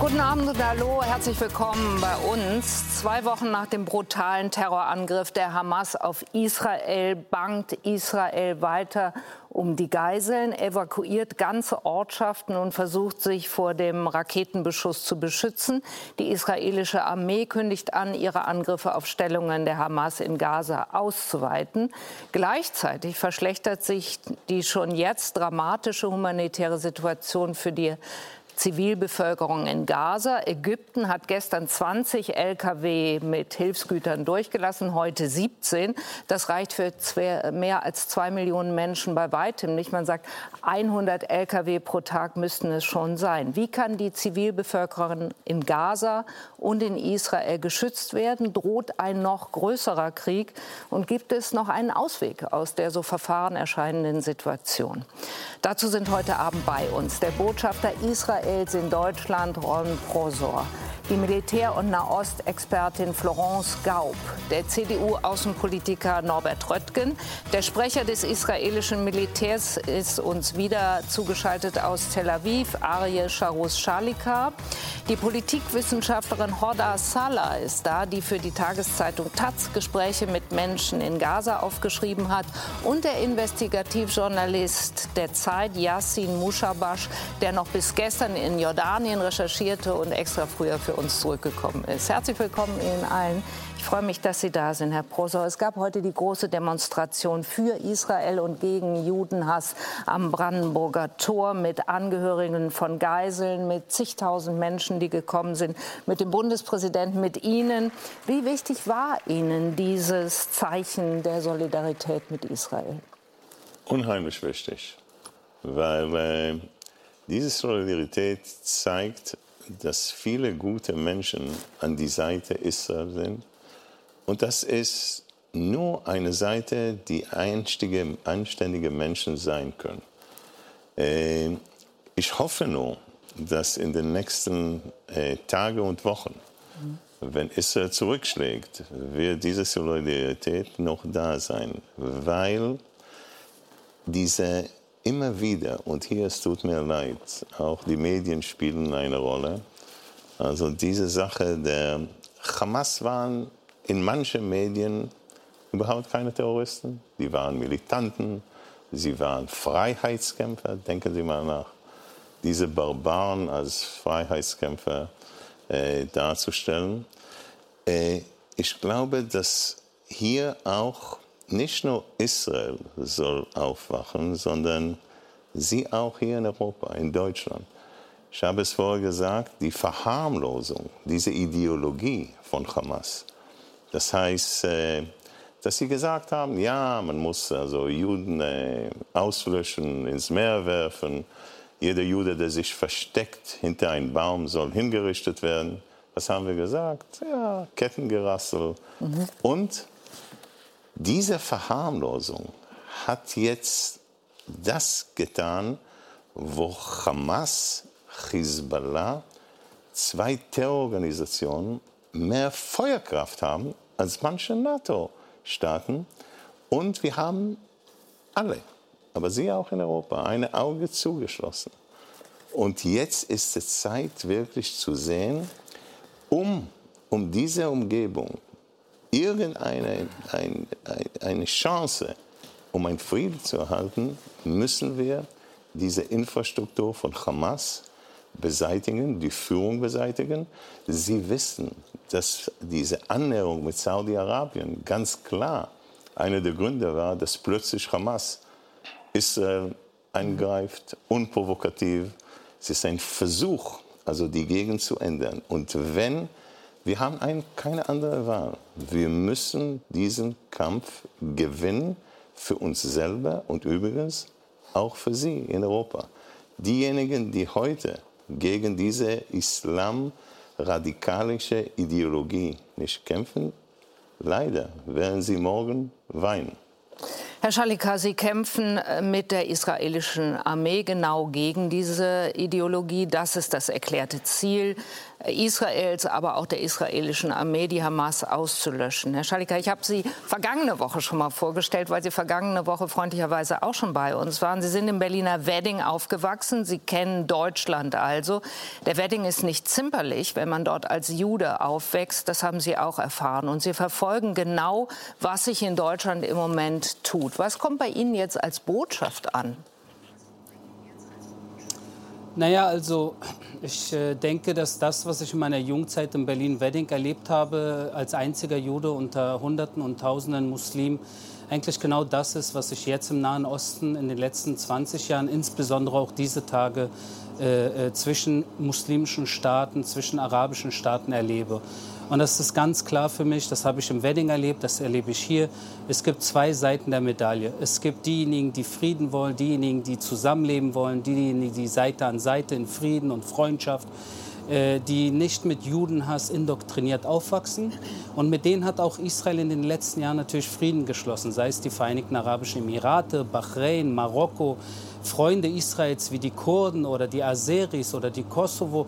Guten Abend und hallo, herzlich willkommen bei uns. Zwei Wochen nach dem brutalen Terrorangriff der Hamas auf Israel bangt Israel weiter um die Geiseln, evakuiert ganze Ortschaften und versucht sich vor dem Raketenbeschuss zu beschützen. Die israelische Armee kündigt an, ihre Angriffe auf Stellungen der Hamas in Gaza auszuweiten. Gleichzeitig verschlechtert sich die schon jetzt dramatische humanitäre Situation für die Zivilbevölkerung in Gaza. Ägypten hat gestern 20 Lkw mit Hilfsgütern durchgelassen, heute 17. Das reicht für mehr als zwei Millionen Menschen bei weitem nicht. Man sagt, 100 Lkw pro Tag müssten es schon sein. Wie kann die Zivilbevölkerung in Gaza und in Israel geschützt werden? Droht ein noch größerer Krieg? Und gibt es noch einen Ausweg aus der so verfahren erscheinenden Situation? Dazu sind heute Abend bei uns der Botschafter Israel Israels in Deutschland Ron Prosor, die Militär- und Nahostexpertin Florence Gaub, der CDU-Außenpolitiker Norbert Röttgen, der Sprecher des israelischen Militärs ist uns wieder zugeschaltet aus Tel Aviv, Arie Sharus Shalika, die Politikwissenschaftlerin Horda Salah ist da, die für die Tageszeitung Taz Gespräche mit Menschen in Gaza aufgeschrieben hat. Und der Investigativjournalist der Zeit Yassin Mushabash, der noch bis gestern in Jordanien recherchierte und extra früher für uns zurückgekommen ist. Herzlich willkommen Ihnen allen. Ich freue mich, dass Sie da sind, Herr Prosor. Es gab heute die große Demonstration für Israel und gegen Judenhass am Brandenburger Tor mit Angehörigen von Geiseln, mit zigtausend Menschen, die gekommen sind, mit dem Bundespräsidenten, mit Ihnen. Wie wichtig war Ihnen dieses Zeichen der Solidarität mit Israel? Unheimlich wichtig, weil äh, diese Solidarität zeigt, dass viele gute Menschen an die Seite Israel sind. Und das ist nur eine Seite, die einstige, anständige Menschen sein können. Äh, ich hoffe nur, dass in den nächsten äh, Tagen und Wochen, wenn Israel zurückschlägt, wird diese Solidarität noch da sein, weil diese immer wieder, und hier es tut mir leid, auch die Medien spielen eine Rolle. Also diese Sache der Hamas waren in manchen Medien überhaupt keine Terroristen. Die waren Militanten, sie waren Freiheitskämpfer. Denken Sie mal nach. Diese Barbaren als Freiheitskämpfer äh, darzustellen. Äh, ich glaube, dass hier auch nicht nur Israel soll aufwachen, sondern Sie auch hier in Europa, in Deutschland. Ich habe es vorher gesagt, die Verharmlosung, diese Ideologie von Hamas. Das heißt, äh, dass sie gesagt haben, ja, man muss also Juden äh, auslöschen, ins Meer werfen. Jeder Jude, der sich versteckt hinter einem Baum, soll hingerichtet werden. Was haben wir gesagt? Ja, Kettengerassel. Mhm. Und diese Verharmlosung hat jetzt das getan, wo Hamas, Hezbollah, zwei Terrororganisationen mehr Feuerkraft haben als manche NATO-Staaten. Und wir haben alle, aber Sie auch in Europa, ein Auge zugeschlossen. Und jetzt ist es Zeit, wirklich zu sehen, um, um diese Umgebung irgendeine ein, eine Chance, um einen Frieden zu erhalten, müssen wir diese Infrastruktur von Hamas beseitigen, die Führung beseitigen. Sie wissen, dass diese Annäherung mit Saudi-Arabien ganz klar einer der Gründe war, dass plötzlich Hamas Israel angreift, unprovokativ. Es ist ein Versuch, also die Gegend zu ändern. Und wenn wir haben ein, keine andere Wahl. Wir müssen diesen Kampf gewinnen für uns selber und übrigens auch für Sie in Europa. Diejenigen, die heute gegen diese islamradikalische Ideologie nicht kämpfen, leider werden sie morgen weinen. Herr Schalika, Sie kämpfen äh, mit der israelischen Armee genau gegen diese Ideologie. Das ist das erklärte Ziel Israels, aber auch der israelischen Armee, die Hamas auszulöschen. Herr Schalika, ich habe Sie vergangene Woche schon mal vorgestellt, weil Sie vergangene Woche freundlicherweise auch schon bei uns waren. Sie sind im Berliner Wedding aufgewachsen. Sie kennen Deutschland also. Der Wedding ist nicht zimperlich, wenn man dort als Jude aufwächst. Das haben Sie auch erfahren. Und Sie verfolgen genau, was sich in Deutschland im Moment tut. Was kommt bei Ihnen jetzt als Botschaft an? Naja, also ich äh, denke, dass das, was ich in meiner Jungzeit in Berlin-Wedding erlebt habe, als einziger Jude unter Hunderten und Tausenden Muslimen, eigentlich genau das ist, was ich jetzt im Nahen Osten in den letzten 20 Jahren, insbesondere auch diese Tage, äh, äh, zwischen muslimischen Staaten, zwischen arabischen Staaten erlebe. Und das ist ganz klar für mich, das habe ich im Wedding erlebt, das erlebe ich hier. Es gibt zwei Seiten der Medaille. Es gibt diejenigen, die Frieden wollen, diejenigen, die zusammenleben wollen, diejenigen, die Seite an Seite in Frieden und Freundschaft, die nicht mit Judenhass indoktriniert aufwachsen. Und mit denen hat auch Israel in den letzten Jahren natürlich Frieden geschlossen, sei es die Vereinigten Arabischen Emirate, Bahrain, Marokko, Freunde Israels wie die Kurden oder die Aseris oder die Kosovo,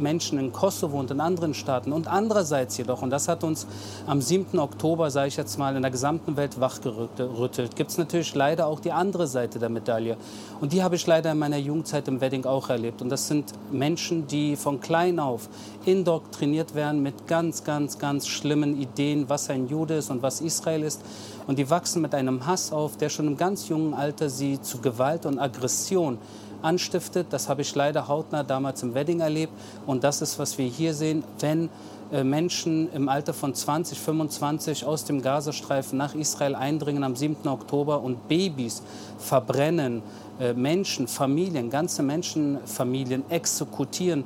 Menschen in Kosovo und in anderen Staaten. Und andererseits jedoch, und das hat uns am 7. Oktober, sage ich jetzt mal, in der gesamten Welt wachgerüttelt, gibt es natürlich leider auch die andere Seite der Medaille. Und die habe ich leider in meiner Jugendzeit im Wedding auch erlebt. Und das sind Menschen, die von klein auf indoktriniert werden mit ganz, ganz, ganz schlimmen Ideen, was ein Jude ist und was Israel ist. Und die wachsen mit einem Hass auf, der schon im ganz jungen Alter sie zu Gewalt und Aggression anstiftet. Das habe ich leider hautnah damals im Wedding erlebt. Und das ist, was wir hier sehen, wenn äh, Menschen im Alter von 20, 25 aus dem Gazastreifen nach Israel eindringen am 7. Oktober und Babys verbrennen, äh, Menschen, Familien, ganze Menschenfamilien exekutieren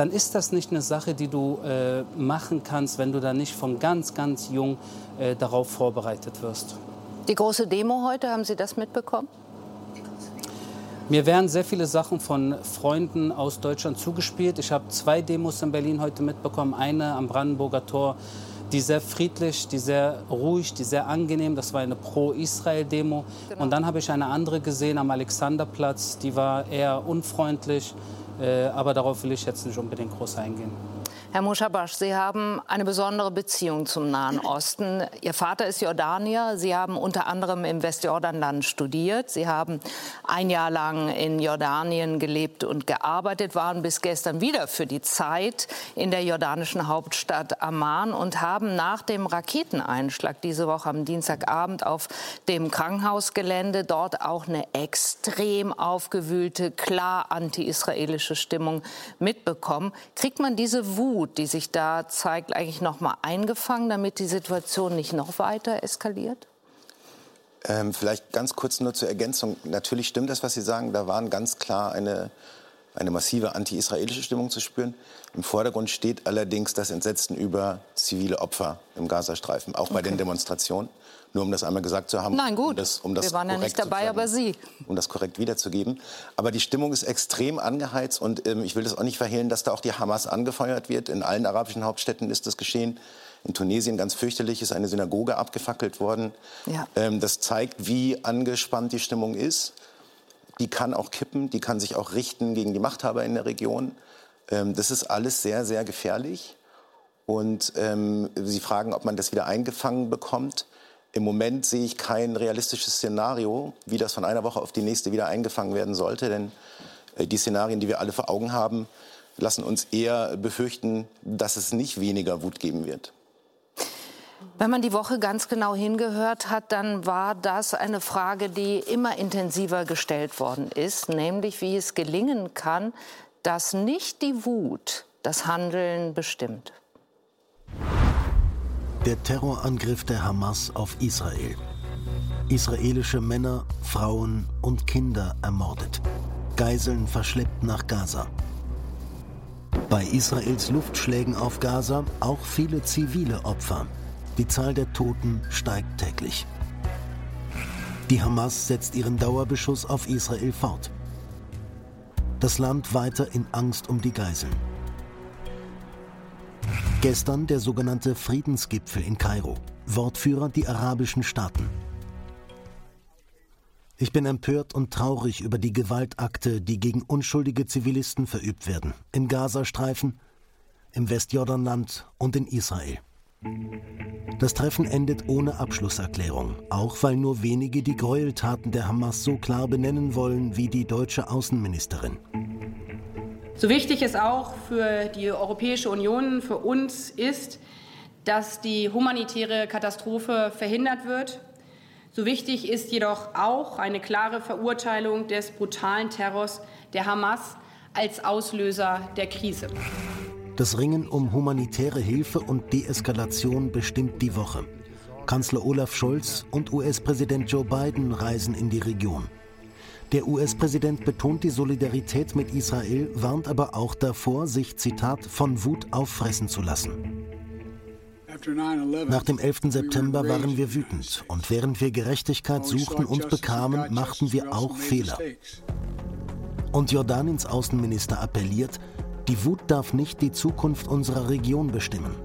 dann ist das nicht eine Sache, die du äh, machen kannst, wenn du da nicht von ganz, ganz jung äh, darauf vorbereitet wirst. Die große Demo heute, haben Sie das mitbekommen? Mir werden sehr viele Sachen von Freunden aus Deutschland zugespielt. Ich habe zwei Demos in Berlin heute mitbekommen. Eine am Brandenburger Tor, die sehr friedlich, die sehr ruhig, die sehr angenehm. Das war eine Pro-Israel-Demo. Genau. Und dann habe ich eine andere gesehen am Alexanderplatz. Die war eher unfreundlich. Äh, aber darauf will ich jetzt nicht unbedingt groß eingehen. Herr Mushabash, Sie haben eine besondere Beziehung zum Nahen Osten. Ihr Vater ist Jordanier. Sie haben unter anderem im Westjordanland studiert. Sie haben ein Jahr lang in Jordanien gelebt und gearbeitet, waren bis gestern wieder für die Zeit in der jordanischen Hauptstadt Amman und haben nach dem Raketeneinschlag diese Woche am Dienstagabend auf dem Krankenhausgelände dort auch eine extrem aufgewühlte, klar anti-israelische Stimmung mitbekommen. Kriegt man diese Wut Wut, die sich da zeigt, eigentlich noch mal eingefangen, damit die Situation nicht noch weiter eskaliert? Ähm, vielleicht ganz kurz nur zur Ergänzung. Natürlich stimmt das, was Sie sagen. Da waren ganz klar eine, eine massive anti-israelische Stimmung zu spüren. Im Vordergrund steht allerdings das Entsetzen über zivile Opfer im Gazastreifen, auch bei okay. den Demonstrationen. Nur um das einmal gesagt zu haben. Nein, gut. Um das, um das Wir waren ja nicht dabei, aber Sie. Um das korrekt wiederzugeben. Aber die Stimmung ist extrem angeheizt und ähm, ich will das auch nicht verhehlen, dass da auch die Hamas angefeuert wird. In allen arabischen Hauptstädten ist das geschehen. In Tunesien ganz fürchterlich ist eine Synagoge abgefackelt worden. Ja. Ähm, das zeigt, wie angespannt die Stimmung ist. Die kann auch kippen, die kann sich auch richten gegen die Machthaber in der Region. Ähm, das ist alles sehr, sehr gefährlich. Und ähm, Sie fragen, ob man das wieder eingefangen bekommt. Im Moment sehe ich kein realistisches Szenario, wie das von einer Woche auf die nächste wieder eingefangen werden sollte. Denn äh, die Szenarien, die wir alle vor Augen haben, lassen uns eher befürchten, dass es nicht weniger Wut geben wird. Wenn man die Woche ganz genau hingehört hat, dann war das eine Frage, die immer intensiver gestellt worden ist, nämlich wie es gelingen kann, dass nicht die Wut das Handeln bestimmt. Der Terrorangriff der Hamas auf Israel. Israelische Männer, Frauen und Kinder ermordet. Geiseln verschleppt nach Gaza. Bei Israels Luftschlägen auf Gaza auch viele zivile Opfer. Die Zahl der Toten steigt täglich. Die Hamas setzt ihren Dauerbeschuss auf Israel fort. Das Land weiter in Angst um die Geiseln. Gestern der sogenannte Friedensgipfel in Kairo. Wortführer die arabischen Staaten. Ich bin empört und traurig über die Gewaltakte, die gegen unschuldige Zivilisten verübt werden. Im Gazastreifen, im Westjordanland und in Israel. Das Treffen endet ohne Abschlusserklärung, auch weil nur wenige die Gräueltaten der Hamas so klar benennen wollen wie die deutsche Außenministerin. So wichtig es auch für die Europäische Union, für uns ist, dass die humanitäre Katastrophe verhindert wird. So wichtig ist jedoch auch eine klare Verurteilung des brutalen Terrors der Hamas als Auslöser der Krise. Das Ringen um humanitäre Hilfe und Deeskalation bestimmt die Woche. Kanzler Olaf Scholz und US-Präsident Joe Biden reisen in die Region. Der US-Präsident betont die Solidarität mit Israel, warnt aber auch davor, sich, Zitat, von Wut auffressen zu lassen. Nach dem 11. September waren wir wütend und während wir Gerechtigkeit suchten und bekamen, machten wir auch Fehler. Und Jordaniens Außenminister appelliert, die Wut darf nicht die Zukunft unserer Region bestimmen.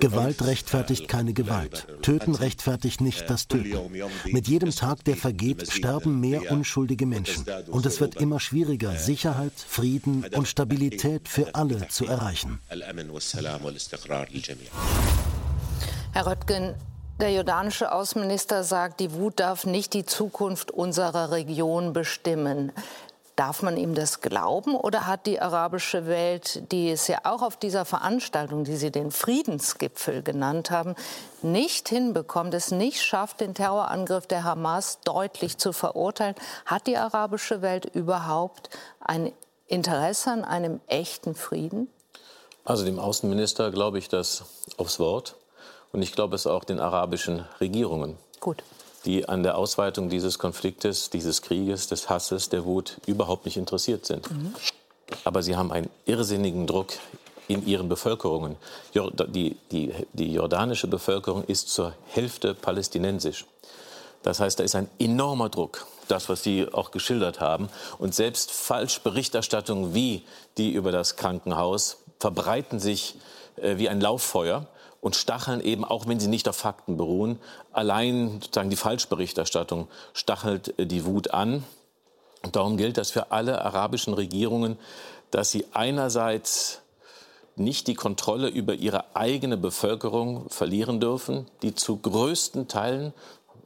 Gewalt rechtfertigt keine Gewalt. Töten rechtfertigt nicht das Töten. Mit jedem Tag, der vergeht, sterben mehr unschuldige Menschen. Und es wird immer schwieriger, Sicherheit, Frieden und Stabilität für alle zu erreichen. Herr Röttgen, der jordanische Außenminister sagt, die Wut darf nicht die Zukunft unserer Region bestimmen. Darf man ihm das glauben oder hat die arabische Welt, die es ja auch auf dieser Veranstaltung, die Sie den Friedensgipfel genannt haben, nicht hinbekommt, es nicht schafft, den Terrorangriff der Hamas deutlich zu verurteilen? Hat die arabische Welt überhaupt ein Interesse an einem echten Frieden? Also dem Außenminister glaube ich das aufs Wort. Und ich glaube es auch den arabischen Regierungen. Gut die an der Ausweitung dieses Konfliktes, dieses Krieges, des Hasses, der Wut überhaupt nicht interessiert sind. Mhm. Aber sie haben einen irrsinnigen Druck in ihren Bevölkerungen. Die, die, die jordanische Bevölkerung ist zur Hälfte palästinensisch. Das heißt, da ist ein enormer Druck, das, was Sie auch geschildert haben. Und selbst Falschberichterstattungen wie die über das Krankenhaus verbreiten sich äh, wie ein Lauffeuer und stacheln eben, auch wenn sie nicht auf Fakten beruhen, allein sozusagen die Falschberichterstattung stachelt äh, die Wut an. Und darum gilt das für alle arabischen Regierungen, dass sie einerseits nicht die Kontrolle über ihre eigene Bevölkerung verlieren dürfen, die zu größten Teilen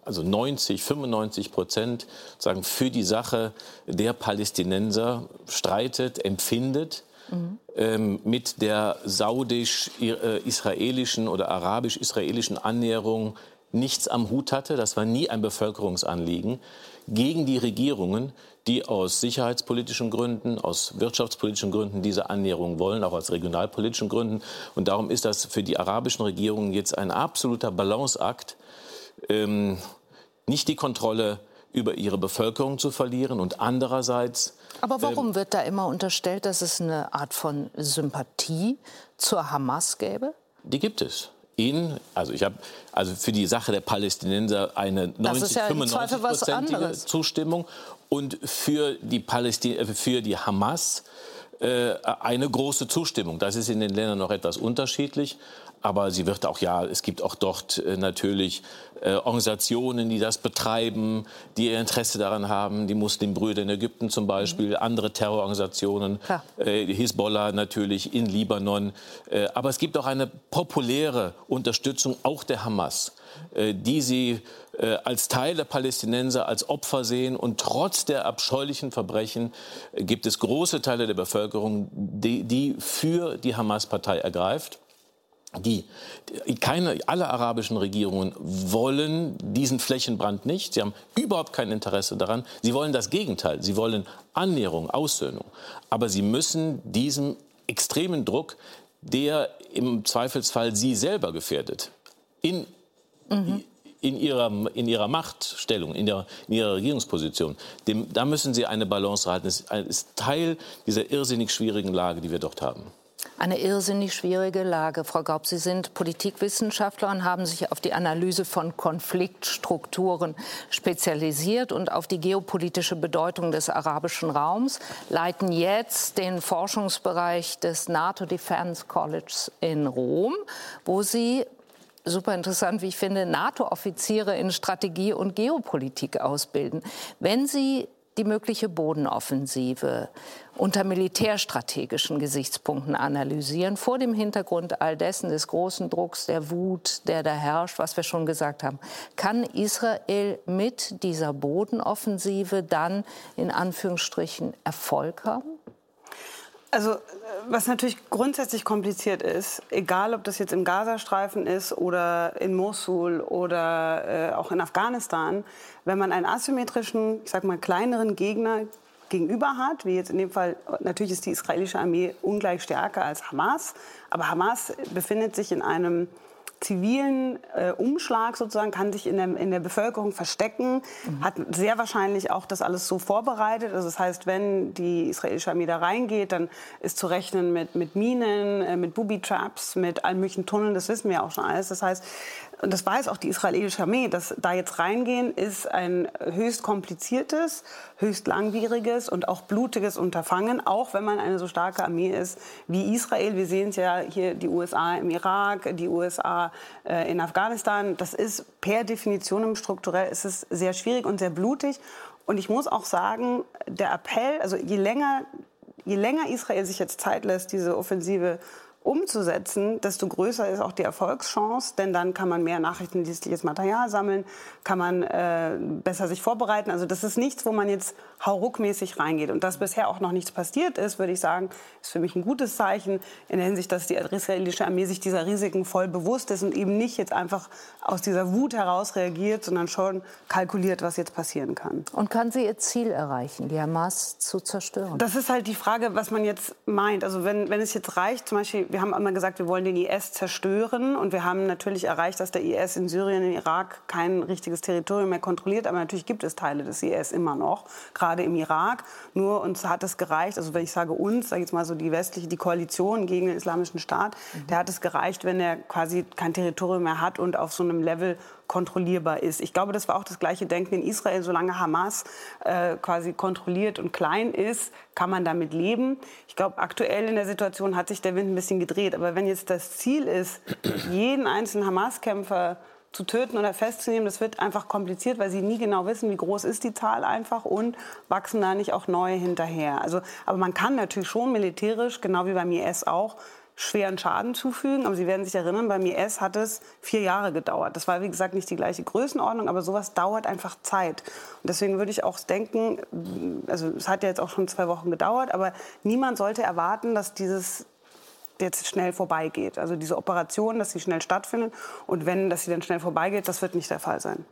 also 90, 95 Prozent sagen für die Sache der Palästinenser streitet, empfindet mhm. ähm, mit der saudisch-israelischen oder arabisch-israelischen Annäherung nichts am Hut hatte. Das war nie ein Bevölkerungsanliegen gegen die Regierungen, die aus sicherheitspolitischen Gründen, aus wirtschaftspolitischen Gründen diese Annäherung wollen, auch aus regionalpolitischen Gründen. Und darum ist das für die arabischen Regierungen jetzt ein absoluter Balanceakt, ähm, nicht die Kontrolle über ihre Bevölkerung zu verlieren und andererseits. Aber warum ähm, wird da immer unterstellt, dass es eine Art von Sympathie zur Hamas gäbe? Die gibt es. In, also ich habe also für die Sache der Palästinenser eine 90, ja 95 Zustimmung und für die, Palästin äh, für die Hamas äh, eine große Zustimmung. Das ist in den Ländern noch etwas unterschiedlich. Aber sie wird auch, ja, es gibt auch dort äh, natürlich äh, Organisationen, die das betreiben, die ihr Interesse daran haben, die Muslimbrüder in Ägypten zum Beispiel, mhm. andere Terrororganisationen, äh, Hisbollah natürlich in Libanon. Aber es gibt auch eine populäre Unterstützung auch der Hamas, die sie als Teil der Palästinenser, als Opfer sehen. Und trotz der abscheulichen Verbrechen gibt es große Teile der Bevölkerung, die, die für die Hamas-Partei ergreift die, keine, alle arabischen Regierungen wollen diesen Flächenbrand nicht. Sie haben überhaupt kein Interesse daran. Sie wollen das Gegenteil. Sie wollen Annäherung, Aussöhnung. Aber sie müssen diesem extremen Druck, der im Zweifelsfall sie selber gefährdet, in, mhm. in, ihrer, in ihrer Machtstellung, in, der, in ihrer Regierungsposition, dem, da müssen sie eine Balance halten. Das ist Teil dieser irrsinnig schwierigen Lage, die wir dort haben. Eine irrsinnig schwierige Lage. Frau Gaub, Sie sind Politikwissenschaftler und haben sich auf die Analyse von Konfliktstrukturen spezialisiert und auf die geopolitische Bedeutung des arabischen Raums, leiten jetzt den Forschungsbereich des NATO Defense Colleges in Rom, wo Sie super interessant, wie ich finde, NATO-Offiziere in Strategie und Geopolitik ausbilden. Wenn Sie die mögliche Bodenoffensive unter militärstrategischen Gesichtspunkten analysieren, vor dem Hintergrund all dessen des großen Drucks, der Wut, der da herrscht, was wir schon gesagt haben. Kann Israel mit dieser Bodenoffensive dann in Anführungsstrichen Erfolg haben? Also was natürlich grundsätzlich kompliziert ist, egal ob das jetzt im Gazastreifen ist oder in Mosul oder äh, auch in Afghanistan, wenn man einen asymmetrischen, ich sag mal kleineren Gegner gegenüber hat, wie jetzt in dem Fall, natürlich ist die israelische Armee ungleich stärker als Hamas, aber Hamas befindet sich in einem zivilen äh, Umschlag sozusagen, kann sich in der, in der Bevölkerung verstecken, mhm. hat sehr wahrscheinlich auch das alles so vorbereitet. Also das heißt, wenn die israelische Armee da reingeht, dann ist zu rechnen mit, mit Minen, äh, mit Booby-Traps, mit allen möglichen Tunneln, das wissen wir auch schon alles. Das heißt, und das weiß auch die israelische Armee, dass da jetzt reingehen ist ein höchst kompliziertes, höchst langwieriges und auch blutiges Unterfangen, auch wenn man eine so starke Armee ist wie Israel. Wir sehen es ja hier die USA im Irak, die USA äh, in Afghanistan. Das ist per Definition strukturell ist es sehr schwierig und sehr blutig. Und ich muss auch sagen, der Appell, also je länger, je länger Israel sich jetzt Zeit lässt, diese Offensive umzusetzen, desto größer ist auch die Erfolgschance, denn dann kann man mehr nachrichtendienstliches Material sammeln, kann man äh, besser sich vorbereiten. Also das ist nichts, wo man jetzt hauruckmäßig reingeht. Und dass bisher auch noch nichts passiert ist, würde ich sagen, ist für mich ein gutes Zeichen in der Hinsicht, dass die israelische Armee sich dieser Risiken voll bewusst ist und eben nicht jetzt einfach aus dieser Wut heraus reagiert, sondern schon kalkuliert, was jetzt passieren kann. Und kann sie ihr Ziel erreichen, die Hamas zu zerstören? Das ist halt die Frage, was man jetzt meint. Also wenn, wenn es jetzt reicht, zum Beispiel, wir haben immer gesagt, wir wollen den IS zerstören. Und wir haben natürlich erreicht, dass der IS in Syrien, in Irak kein richtiges Territorium mehr kontrolliert. Aber natürlich gibt es Teile des IS immer noch, gerade im Irak. Nur uns hat es gereicht, also wenn ich sage uns, sage ich jetzt mal so die westliche, die Koalition gegen den Islamischen Staat, mhm. der hat es gereicht, wenn er quasi kein Territorium mehr hat und auf so einem Level kontrollierbar ist. Ich glaube, das war auch das gleiche Denken in Israel. Solange Hamas äh, quasi kontrolliert und klein ist, kann man damit leben. Ich glaube, aktuell in der Situation hat sich der Wind ein bisschen gedreht. Aber wenn jetzt das Ziel ist, jeden einzelnen Hamas-Kämpfer zu töten oder festzunehmen, das wird einfach kompliziert, weil sie nie genau wissen, wie groß ist die Zahl einfach und wachsen da nicht auch neue hinterher. Also, aber man kann natürlich schon militärisch, genau wie beim IS auch, schweren Schaden zufügen. Aber Sie werden sich erinnern, beim IS hat es vier Jahre gedauert. Das war, wie gesagt, nicht die gleiche Größenordnung, aber sowas dauert einfach Zeit. Und deswegen würde ich auch denken, also es hat ja jetzt auch schon zwei Wochen gedauert, aber niemand sollte erwarten, dass dieses jetzt schnell vorbeigeht. Also diese Operation, dass sie schnell stattfindet. Und wenn, dass sie dann schnell vorbeigeht, das wird nicht der Fall sein.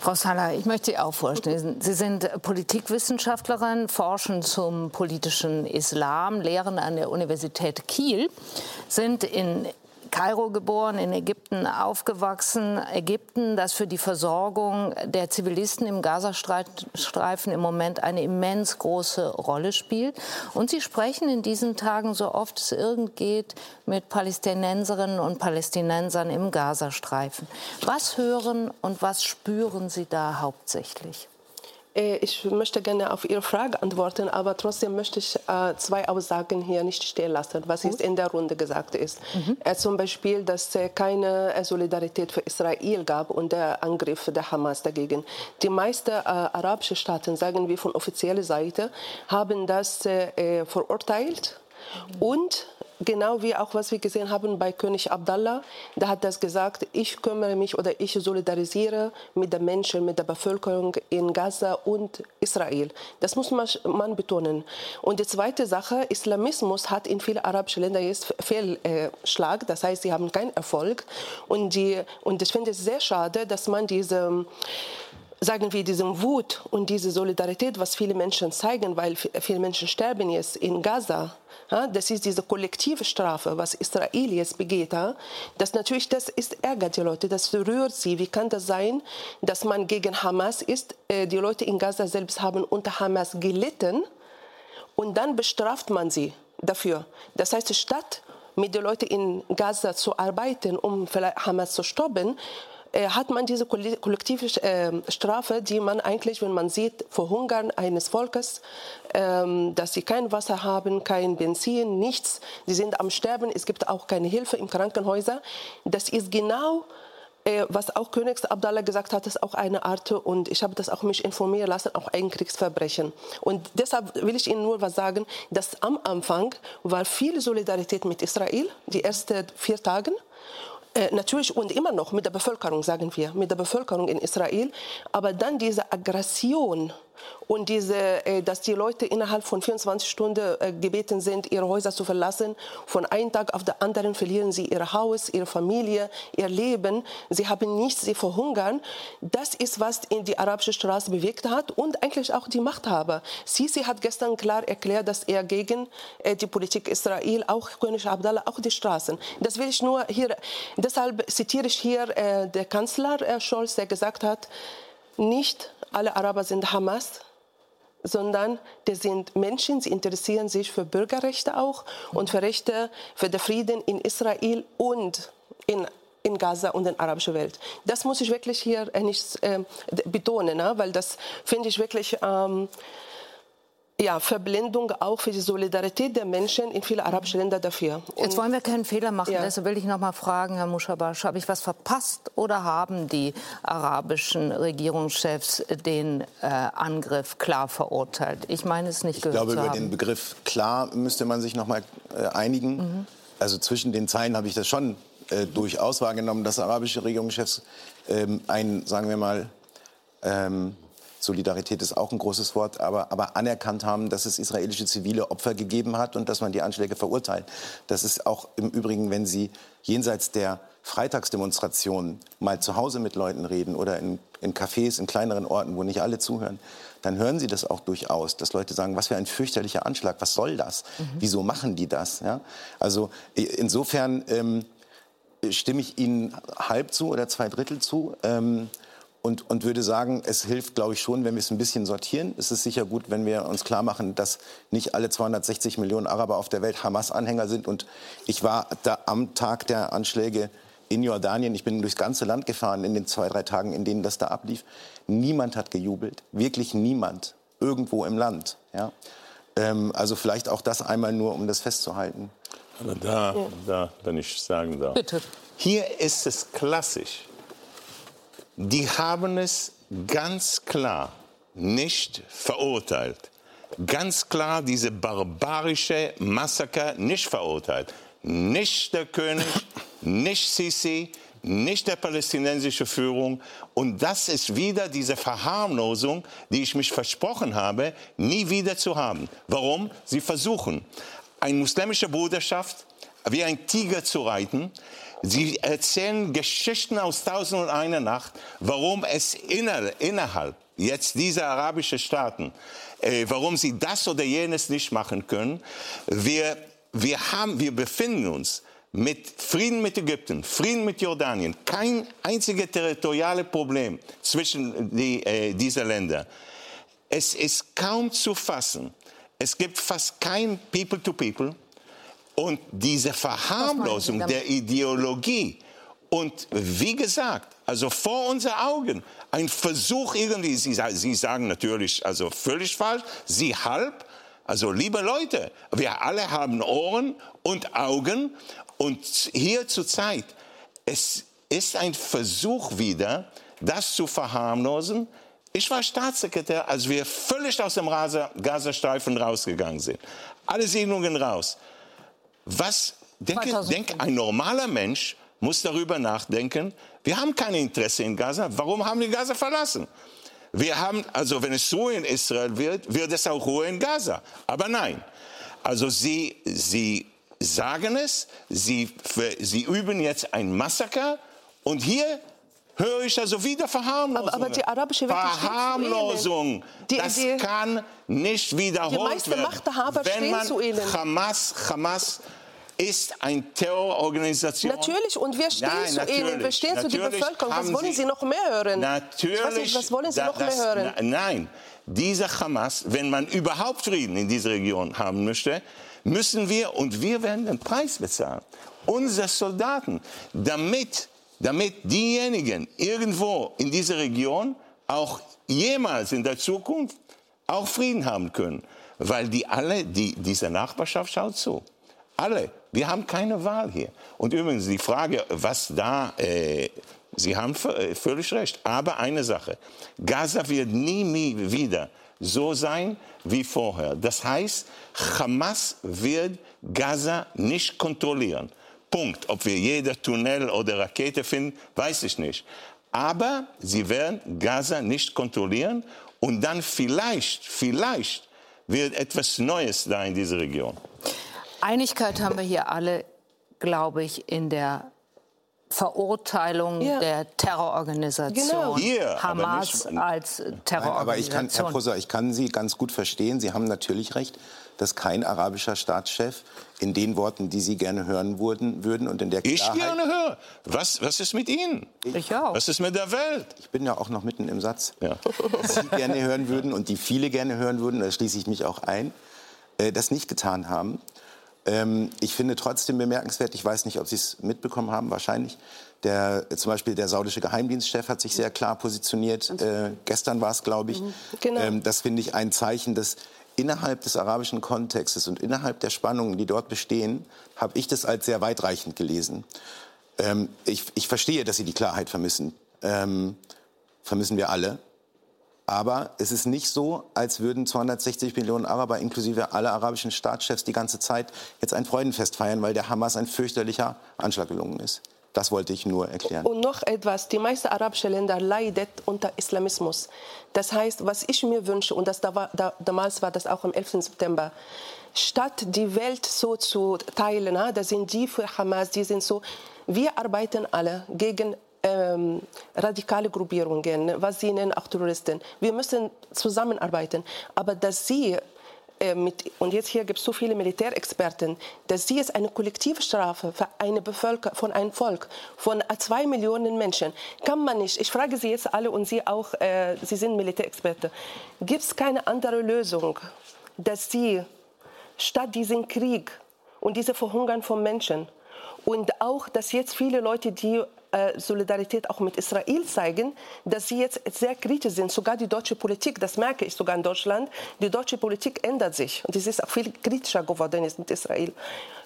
Frau Salah, ich möchte Sie auch vorstellen. Sie sind Politikwissenschaftlerin, forschen zum politischen Islam, lehren an der Universität Kiel, sind in Kairo geboren, in Ägypten aufgewachsen. Ägypten, das für die Versorgung der Zivilisten im Gazastreifen im Moment eine immens große Rolle spielt. Und Sie sprechen in diesen Tagen so oft es irgend geht mit Palästinenserinnen und Palästinensern im Gazastreifen. Was hören und was spüren Sie da hauptsächlich? Äh, ich möchte gerne auf Ihre Frage antworten, aber trotzdem möchte ich äh, zwei Aussagen hier nicht stehen lassen, was Gut. in der Runde gesagt ist. Mhm. Äh, zum Beispiel, dass es keine Solidarität für Israel gab und der Angriff der Hamas dagegen. Die meisten arabischen Staaten, sagen wir von offizieller Seite, haben das verurteilt mhm. und genau wie auch was wir gesehen haben bei König Abdallah, da hat das gesagt, ich kümmere mich oder ich solidarisiere mit den Menschen, mit der Bevölkerung in Gaza und Israel. Das muss man, betonen. Und die zweite Sache, Islamismus hat in vielen arabischen Ländern jetzt Fehlschlag, das heißt, sie haben keinen Erfolg. Und, die, und ich finde es sehr schade, dass man diese sagen wir, diese Wut und diese Solidarität, was viele Menschen zeigen, weil viele Menschen sterben jetzt in Gaza, das ist diese kollektive Strafe, was Israel jetzt begeht. Das natürlich, das ist ärgert die Leute, das rührt sie. Wie kann das sein, dass man gegen Hamas ist? Äh, die Leute in Gaza selbst haben unter Hamas gelitten und dann bestraft man sie dafür. Das heißt, statt mit den Leuten in Gaza zu arbeiten, um vielleicht Hamas zu stoppen, hat man diese kollektive äh, Strafe, die man eigentlich, wenn man sieht, Verhungern eines Volkes, ähm, dass sie kein Wasser haben, kein Benzin, nichts, sie sind am Sterben, es gibt auch keine Hilfe im Krankenhäuser. Das ist genau äh, was auch Königs Abdallah gesagt hat, ist auch eine Art, und ich habe das auch mich informieren lassen, auch ein Kriegsverbrechen. Und deshalb will ich Ihnen nur was sagen, dass am Anfang war viel Solidarität mit Israel, die ersten vier Tage. Äh, natürlich und immer noch mit der Bevölkerung, sagen wir, mit der Bevölkerung in Israel. Aber dann diese Aggression und diese, äh, dass die Leute innerhalb von 24 Stunden äh, gebeten sind, ihre Häuser zu verlassen. Von einem Tag auf den anderen verlieren sie ihr Haus, ihre Familie, ihr Leben. Sie haben nichts, sie verhungern. Das ist, was in die arabische Straße bewegt hat und eigentlich auch die Machthaber. Sisi hat gestern klar erklärt, dass er gegen äh, die Politik Israel, auch König Abdallah, auch die Straßen. Das will ich nur hier, deshalb zitiere ich hier äh, der Kanzler äh, Scholz, der gesagt hat, nicht alle Araber sind Hamas, sondern das sind Menschen, sie interessieren sich für Bürgerrechte auch und für Rechte, für den Frieden in Israel und in in Gaza und in der arabischen Welt. Das muss ich wirklich hier nicht äh, betonen, ne? weil das finde ich wirklich ähm, ja, Verblendung auch für die Solidarität der Menschen in vielen arabischen Ländern dafür. Und Jetzt wollen wir keinen Fehler machen. Ja. Deshalb will ich noch mal fragen, Herr Mushabash, habe ich was verpasst oder haben die arabischen Regierungschefs den äh, Angriff klar verurteilt? Ich meine es nicht ich gehört Ich glaube, über haben. den Begriff klar müsste man sich noch mal äh, einigen. Mhm. Also zwischen den Zeilen habe ich das schon äh, durchaus wahrgenommen, dass arabische Regierungschefs ähm, ein, sagen wir mal, ähm, Solidarität ist auch ein großes Wort, aber, aber anerkannt haben, dass es israelische zivile Opfer gegeben hat und dass man die Anschläge verurteilt. Das ist auch im Übrigen, wenn Sie jenseits der Freitagsdemonstrationen mal zu Hause mit Leuten reden oder in, in Cafés, in kleineren Orten, wo nicht alle zuhören, dann hören Sie das auch durchaus, dass Leute sagen, was für ein fürchterlicher Anschlag, was soll das? Mhm. Wieso machen die das? Ja? Also insofern ähm, stimme ich Ihnen halb zu oder zwei Drittel zu. Ähm, und, und würde sagen, es hilft, glaube ich, schon, wenn wir es ein bisschen sortieren. Es ist sicher gut, wenn wir uns klar machen, dass nicht alle 260 Millionen Araber auf der Welt Hamas-Anhänger sind. Und ich war da am Tag der Anschläge in Jordanien. Ich bin durchs ganze Land gefahren in den zwei, drei Tagen, in denen das da ablief. Niemand hat gejubelt. Wirklich niemand. Irgendwo im Land. Ja? Ähm, also vielleicht auch das einmal nur, um das festzuhalten. Aber da, da, wenn ich sagen darf. Bitte. Hier ist es klassisch die haben es ganz klar nicht verurteilt. Ganz klar diese barbarische Massaker nicht verurteilt. Nicht der König, nicht Sisi, nicht der palästinensische Führung. Und das ist wieder diese Verharmlosung, die ich mich versprochen habe, nie wieder zu haben. Warum? Sie versuchen, eine muslimische Bruderschaft wie ein Tiger zu reiten. Sie erzählen Geschichten aus Tausend und einer Nacht, warum es inner, innerhalb jetzt dieser arabischen Staaten, äh, warum sie das oder jenes nicht machen können. Wir, wir, haben, wir befinden uns mit Frieden mit Ägypten, Frieden mit Jordanien, kein einziges territoriales Problem zwischen die, äh, dieser Länder. Es ist kaum zu fassen. Es gibt fast kein People-to-People. -People. Und diese Verharmlosung der Ideologie und wie gesagt, also vor unseren Augen, ein Versuch irgendwie, Sie, Sie sagen natürlich, also völlig falsch, Sie halb, also liebe Leute, wir alle haben Ohren und Augen und hier zur Zeit, es ist ein Versuch wieder, das zu verharmlosen. Ich war Staatssekretär, als wir völlig aus dem Gazastreifen rausgegangen sind. Alle Siedlungen raus. Was, denke, denk, ein normaler Mensch muss darüber nachdenken, wir haben kein Interesse in Gaza, warum haben wir Gaza verlassen? Wir haben, also wenn es Ruhe in Israel wird, wird es auch Ruhe in Gaza. Aber nein. Also sie, sie sagen es, sie, sie üben jetzt ein Massaker und hier höre ich also wieder Verharmlosung. Aber, aber, die arabische Welt Verharmlosung. Die, das die, kann nicht wiederholt die meisten werden. Machthaber Wenn man zu ihnen. Hamas, Hamas ist eine Terrororganisation. Natürlich, und wir stehen Nein, zu ihnen, wir stehen zu der Bevölkerung. Was wollen Sie noch mehr hören? Natürlich. Nicht, was wollen Sie da, noch mehr hören? Nein, dieser Hamas, wenn man überhaupt Frieden in dieser Region haben möchte, müssen wir, und wir werden den Preis bezahlen, unsere Soldaten, damit damit diejenigen irgendwo in dieser Region auch jemals in der Zukunft auch Frieden haben können. Weil die alle, die, diese Nachbarschaft schaut zu. Alle. Wir haben keine Wahl hier. Und übrigens die Frage, was da, äh, Sie haben äh, völlig recht. Aber eine Sache, Gaza wird nie wieder so sein wie vorher. Das heißt, Hamas wird Gaza nicht kontrollieren. Punkt. Ob wir jeder Tunnel oder Rakete finden, weiß ich nicht. Aber sie werden Gaza nicht kontrollieren und dann vielleicht, vielleicht wird etwas Neues da in dieser Region. Einigkeit haben wir hier alle, glaube ich, in der Verurteilung ja. der Terrororganisation genau. Hier, Hamas nicht, als Terrororganisation. aber ich kann, Herr Professor, ich kann Sie ganz gut verstehen. Sie haben natürlich recht, dass kein arabischer Staatschef in den Worten, die Sie gerne hören würden, würden und in der Klarheit... Ich gerne höre. Was, was ist mit Ihnen? Ich auch. Was ist mit der Welt? Ich bin ja auch noch mitten im Satz. Ja. Sie gerne hören würden und die viele gerne hören würden, da schließe ich mich auch ein, äh, das nicht getan haben. Ähm, ich finde trotzdem bemerkenswert, ich weiß nicht, ob Sie es mitbekommen haben, wahrscheinlich, der, zum Beispiel der saudische Geheimdienstchef hat sich sehr klar positioniert. Äh, gestern war es, glaube ich. Mhm. Genau. Ähm, das finde ich ein Zeichen, dass innerhalb des arabischen Kontextes und innerhalb der Spannungen, die dort bestehen, habe ich das als sehr weitreichend gelesen. Ähm, ich, ich, verstehe, dass Sie die Klarheit vermissen. Ähm, vermissen wir alle. Aber es ist nicht so, als würden 260 Millionen Araber inklusive aller arabischen Staatschefs die ganze Zeit jetzt ein Freudenfest feiern, weil der Hamas ein fürchterlicher Anschlag gelungen ist. Das wollte ich nur erklären. Und noch etwas, die meisten arabischen Länder leiden unter Islamismus. Das heißt, was ich mir wünsche, und das da war, da, damals war das auch am 11. September, statt die Welt so zu teilen, da sind die für Hamas, die sind so, wir arbeiten alle gegen ähm, radikale Gruppierungen, was sie nennen auch Terroristen. Wir müssen zusammenarbeiten. Aber dass sie mit, und jetzt hier gibt es so viele Militärexperten, dass sie jetzt eine Kollektivstrafe für eine Bevölkerung, von einem Volk, von zwei Millionen Menschen, kann man nicht. Ich frage Sie jetzt alle und Sie auch, äh, Sie sind Militärexperte. Gibt es keine andere Lösung, dass Sie statt diesem Krieg und diese Verhungern von Menschen und auch, dass jetzt viele Leute, die äh, Solidarität auch mit Israel zeigen, dass sie jetzt sehr kritisch sind. Sogar die deutsche Politik, das merke ich sogar in Deutschland, die deutsche Politik ändert sich und es ist auch viel kritischer geworden ist mit Israel.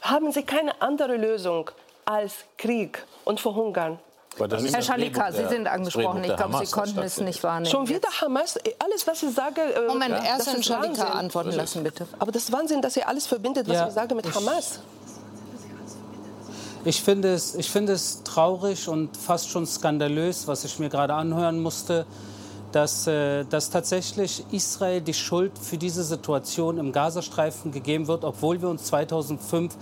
Haben Sie keine andere Lösung als Krieg und Verhungern? Herr Schalika, Sie sind angesprochen. Ich glaube, Sie konnten es nicht wahrnehmen. Schon wieder Hamas, alles, was ich sage. Äh, Moment, erst Herrn Schalika antworten lassen, bitte. Aber das ist Wahnsinn, dass ihr alles verbindet, was ja, ich sage mit Hamas. Ich finde, es, ich finde es traurig und fast schon skandalös, was ich mir gerade anhören musste, dass, äh, dass tatsächlich Israel die Schuld für diese Situation im Gazastreifen gegeben wird, obwohl wir uns 2005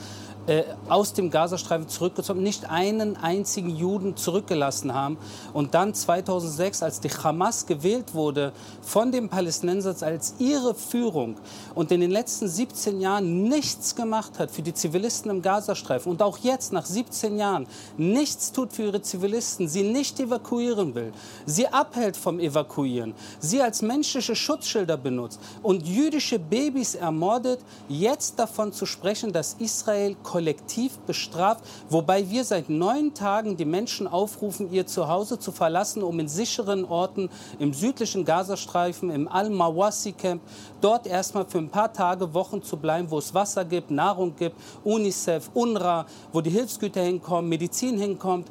äh, aus dem Gazastreifen zurückgezogen, nicht einen einzigen Juden zurückgelassen haben. Und dann 2006, als die Hamas gewählt wurde von den Palästinensern als ihre Führung und in den letzten 17 Jahren nichts gemacht hat für die Zivilisten im Gazastreifen und auch jetzt nach 17 Jahren nichts tut für ihre Zivilisten, sie nicht evakuieren will, sie abhält vom Evakuieren, sie als menschliche Schutzschilder benutzt und jüdische Babys ermordet, jetzt davon zu sprechen, dass Israel kollektiv bestraft, wobei wir seit neun Tagen die Menschen aufrufen, ihr Zuhause zu verlassen, um in sicheren Orten im südlichen Gazastreifen, im Al-Mawasi-Camp, dort erstmal für ein paar Tage, Wochen zu bleiben, wo es Wasser gibt, Nahrung gibt, UNICEF, UNRWA, wo die Hilfsgüter hinkommen, Medizin hinkommt.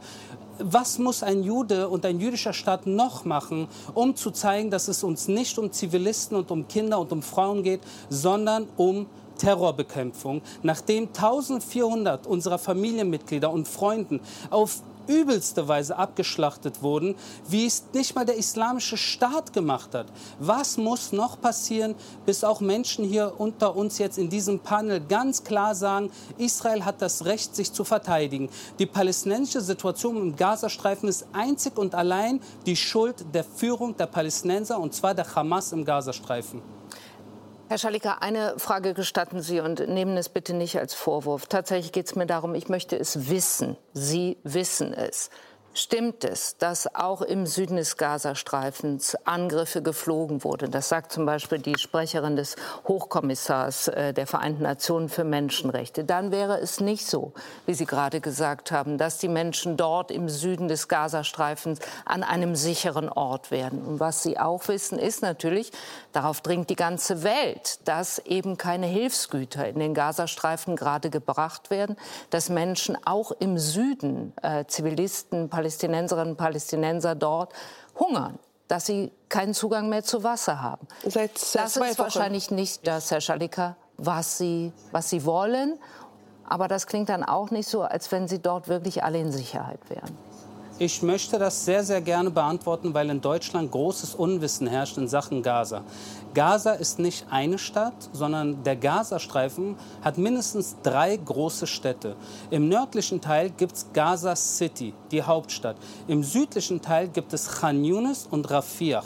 Was muss ein Jude und ein jüdischer Staat noch machen, um zu zeigen, dass es uns nicht um Zivilisten und um Kinder und um Frauen geht, sondern um Terrorbekämpfung, nachdem 1400 unserer Familienmitglieder und Freunden auf übelste Weise abgeschlachtet wurden, wie es nicht mal der islamische Staat gemacht hat. Was muss noch passieren, bis auch Menschen hier unter uns jetzt in diesem Panel ganz klar sagen, Israel hat das Recht, sich zu verteidigen. Die palästinensische Situation im Gazastreifen ist einzig und allein die Schuld der Führung der Palästinenser, und zwar der Hamas im Gazastreifen. Herr Schalika, eine Frage gestatten Sie und nehmen es bitte nicht als Vorwurf. Tatsächlich geht es mir darum, ich möchte es wissen. Sie wissen es. Stimmt es, dass auch im Süden des Gazastreifens Angriffe geflogen wurden? Das sagt zum Beispiel die Sprecherin des Hochkommissars äh, der Vereinten Nationen für Menschenrechte. Dann wäre es nicht so, wie Sie gerade gesagt haben, dass die Menschen dort im Süden des Gazastreifens an einem sicheren Ort werden. Und was Sie auch wissen, ist natürlich, darauf dringt die ganze Welt, dass eben keine Hilfsgüter in den Gazastreifen gerade gebracht werden, dass Menschen auch im Süden, äh, Zivilisten, Palästinenserinnen und Palästinenser dort hungern dass sie keinen Zugang mehr zu Wasser haben. Seit, seit das ist wahrscheinlich nicht das, Herr Schalika, was sie, was sie wollen. Aber das klingt dann auch nicht so, als wenn sie dort wirklich alle in Sicherheit wären. Ich möchte das sehr, sehr gerne beantworten, weil in Deutschland großes Unwissen herrscht in Sachen Gaza. Gaza ist nicht eine Stadt, sondern der Gazastreifen hat mindestens drei große Städte. Im nördlichen Teil gibt es Gaza City, die Hauptstadt. Im südlichen Teil gibt es Khan Yunis und Rafah.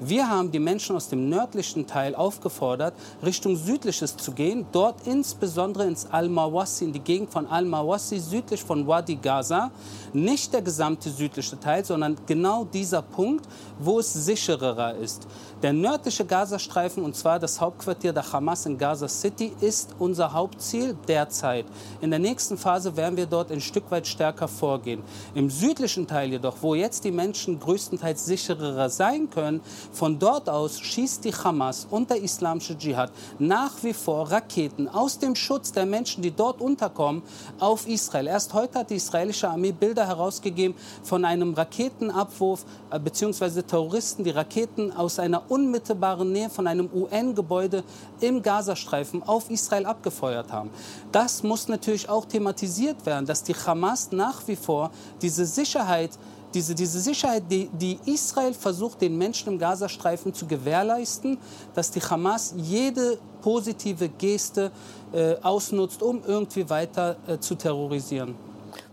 Wir haben die Menschen aus dem nördlichen Teil aufgefordert, Richtung südliches zu gehen, dort insbesondere ins Al-Mawassi, in die Gegend von Al-Mawassi, südlich von Wadi Gaza. Nicht der gesamte südliche Teil, sondern genau dieser Punkt, wo es sicherer ist. Der nördliche Gazastreifen, und zwar das Hauptquartier der Hamas in Gaza City, ist unser Hauptziel derzeit. In der nächsten Phase werden wir dort ein Stück weit stärker vorgehen. Im südlichen Teil jedoch, wo jetzt die Menschen größtenteils sicherer sein können, von dort aus schießt die Hamas und der islamische Dschihad nach wie vor Raketen aus dem Schutz der Menschen, die dort unterkommen, auf Israel. Erst heute hat die israelische Armee Bilder herausgegeben von einem Raketenabwurf äh, bzw. Terroristen, die Raketen aus einer unmittelbaren Nähe von einem UN-Gebäude im Gazastreifen auf Israel abgefeuert haben. Das muss natürlich auch thematisiert werden, dass die Hamas nach wie vor diese Sicherheit diese, diese Sicherheit, die, die, Israel versucht, den Menschen im Gazastreifen zu gewährleisten, dass die Hamas jede positive Geste äh, ausnutzt, um irgendwie weiter äh, zu terrorisieren.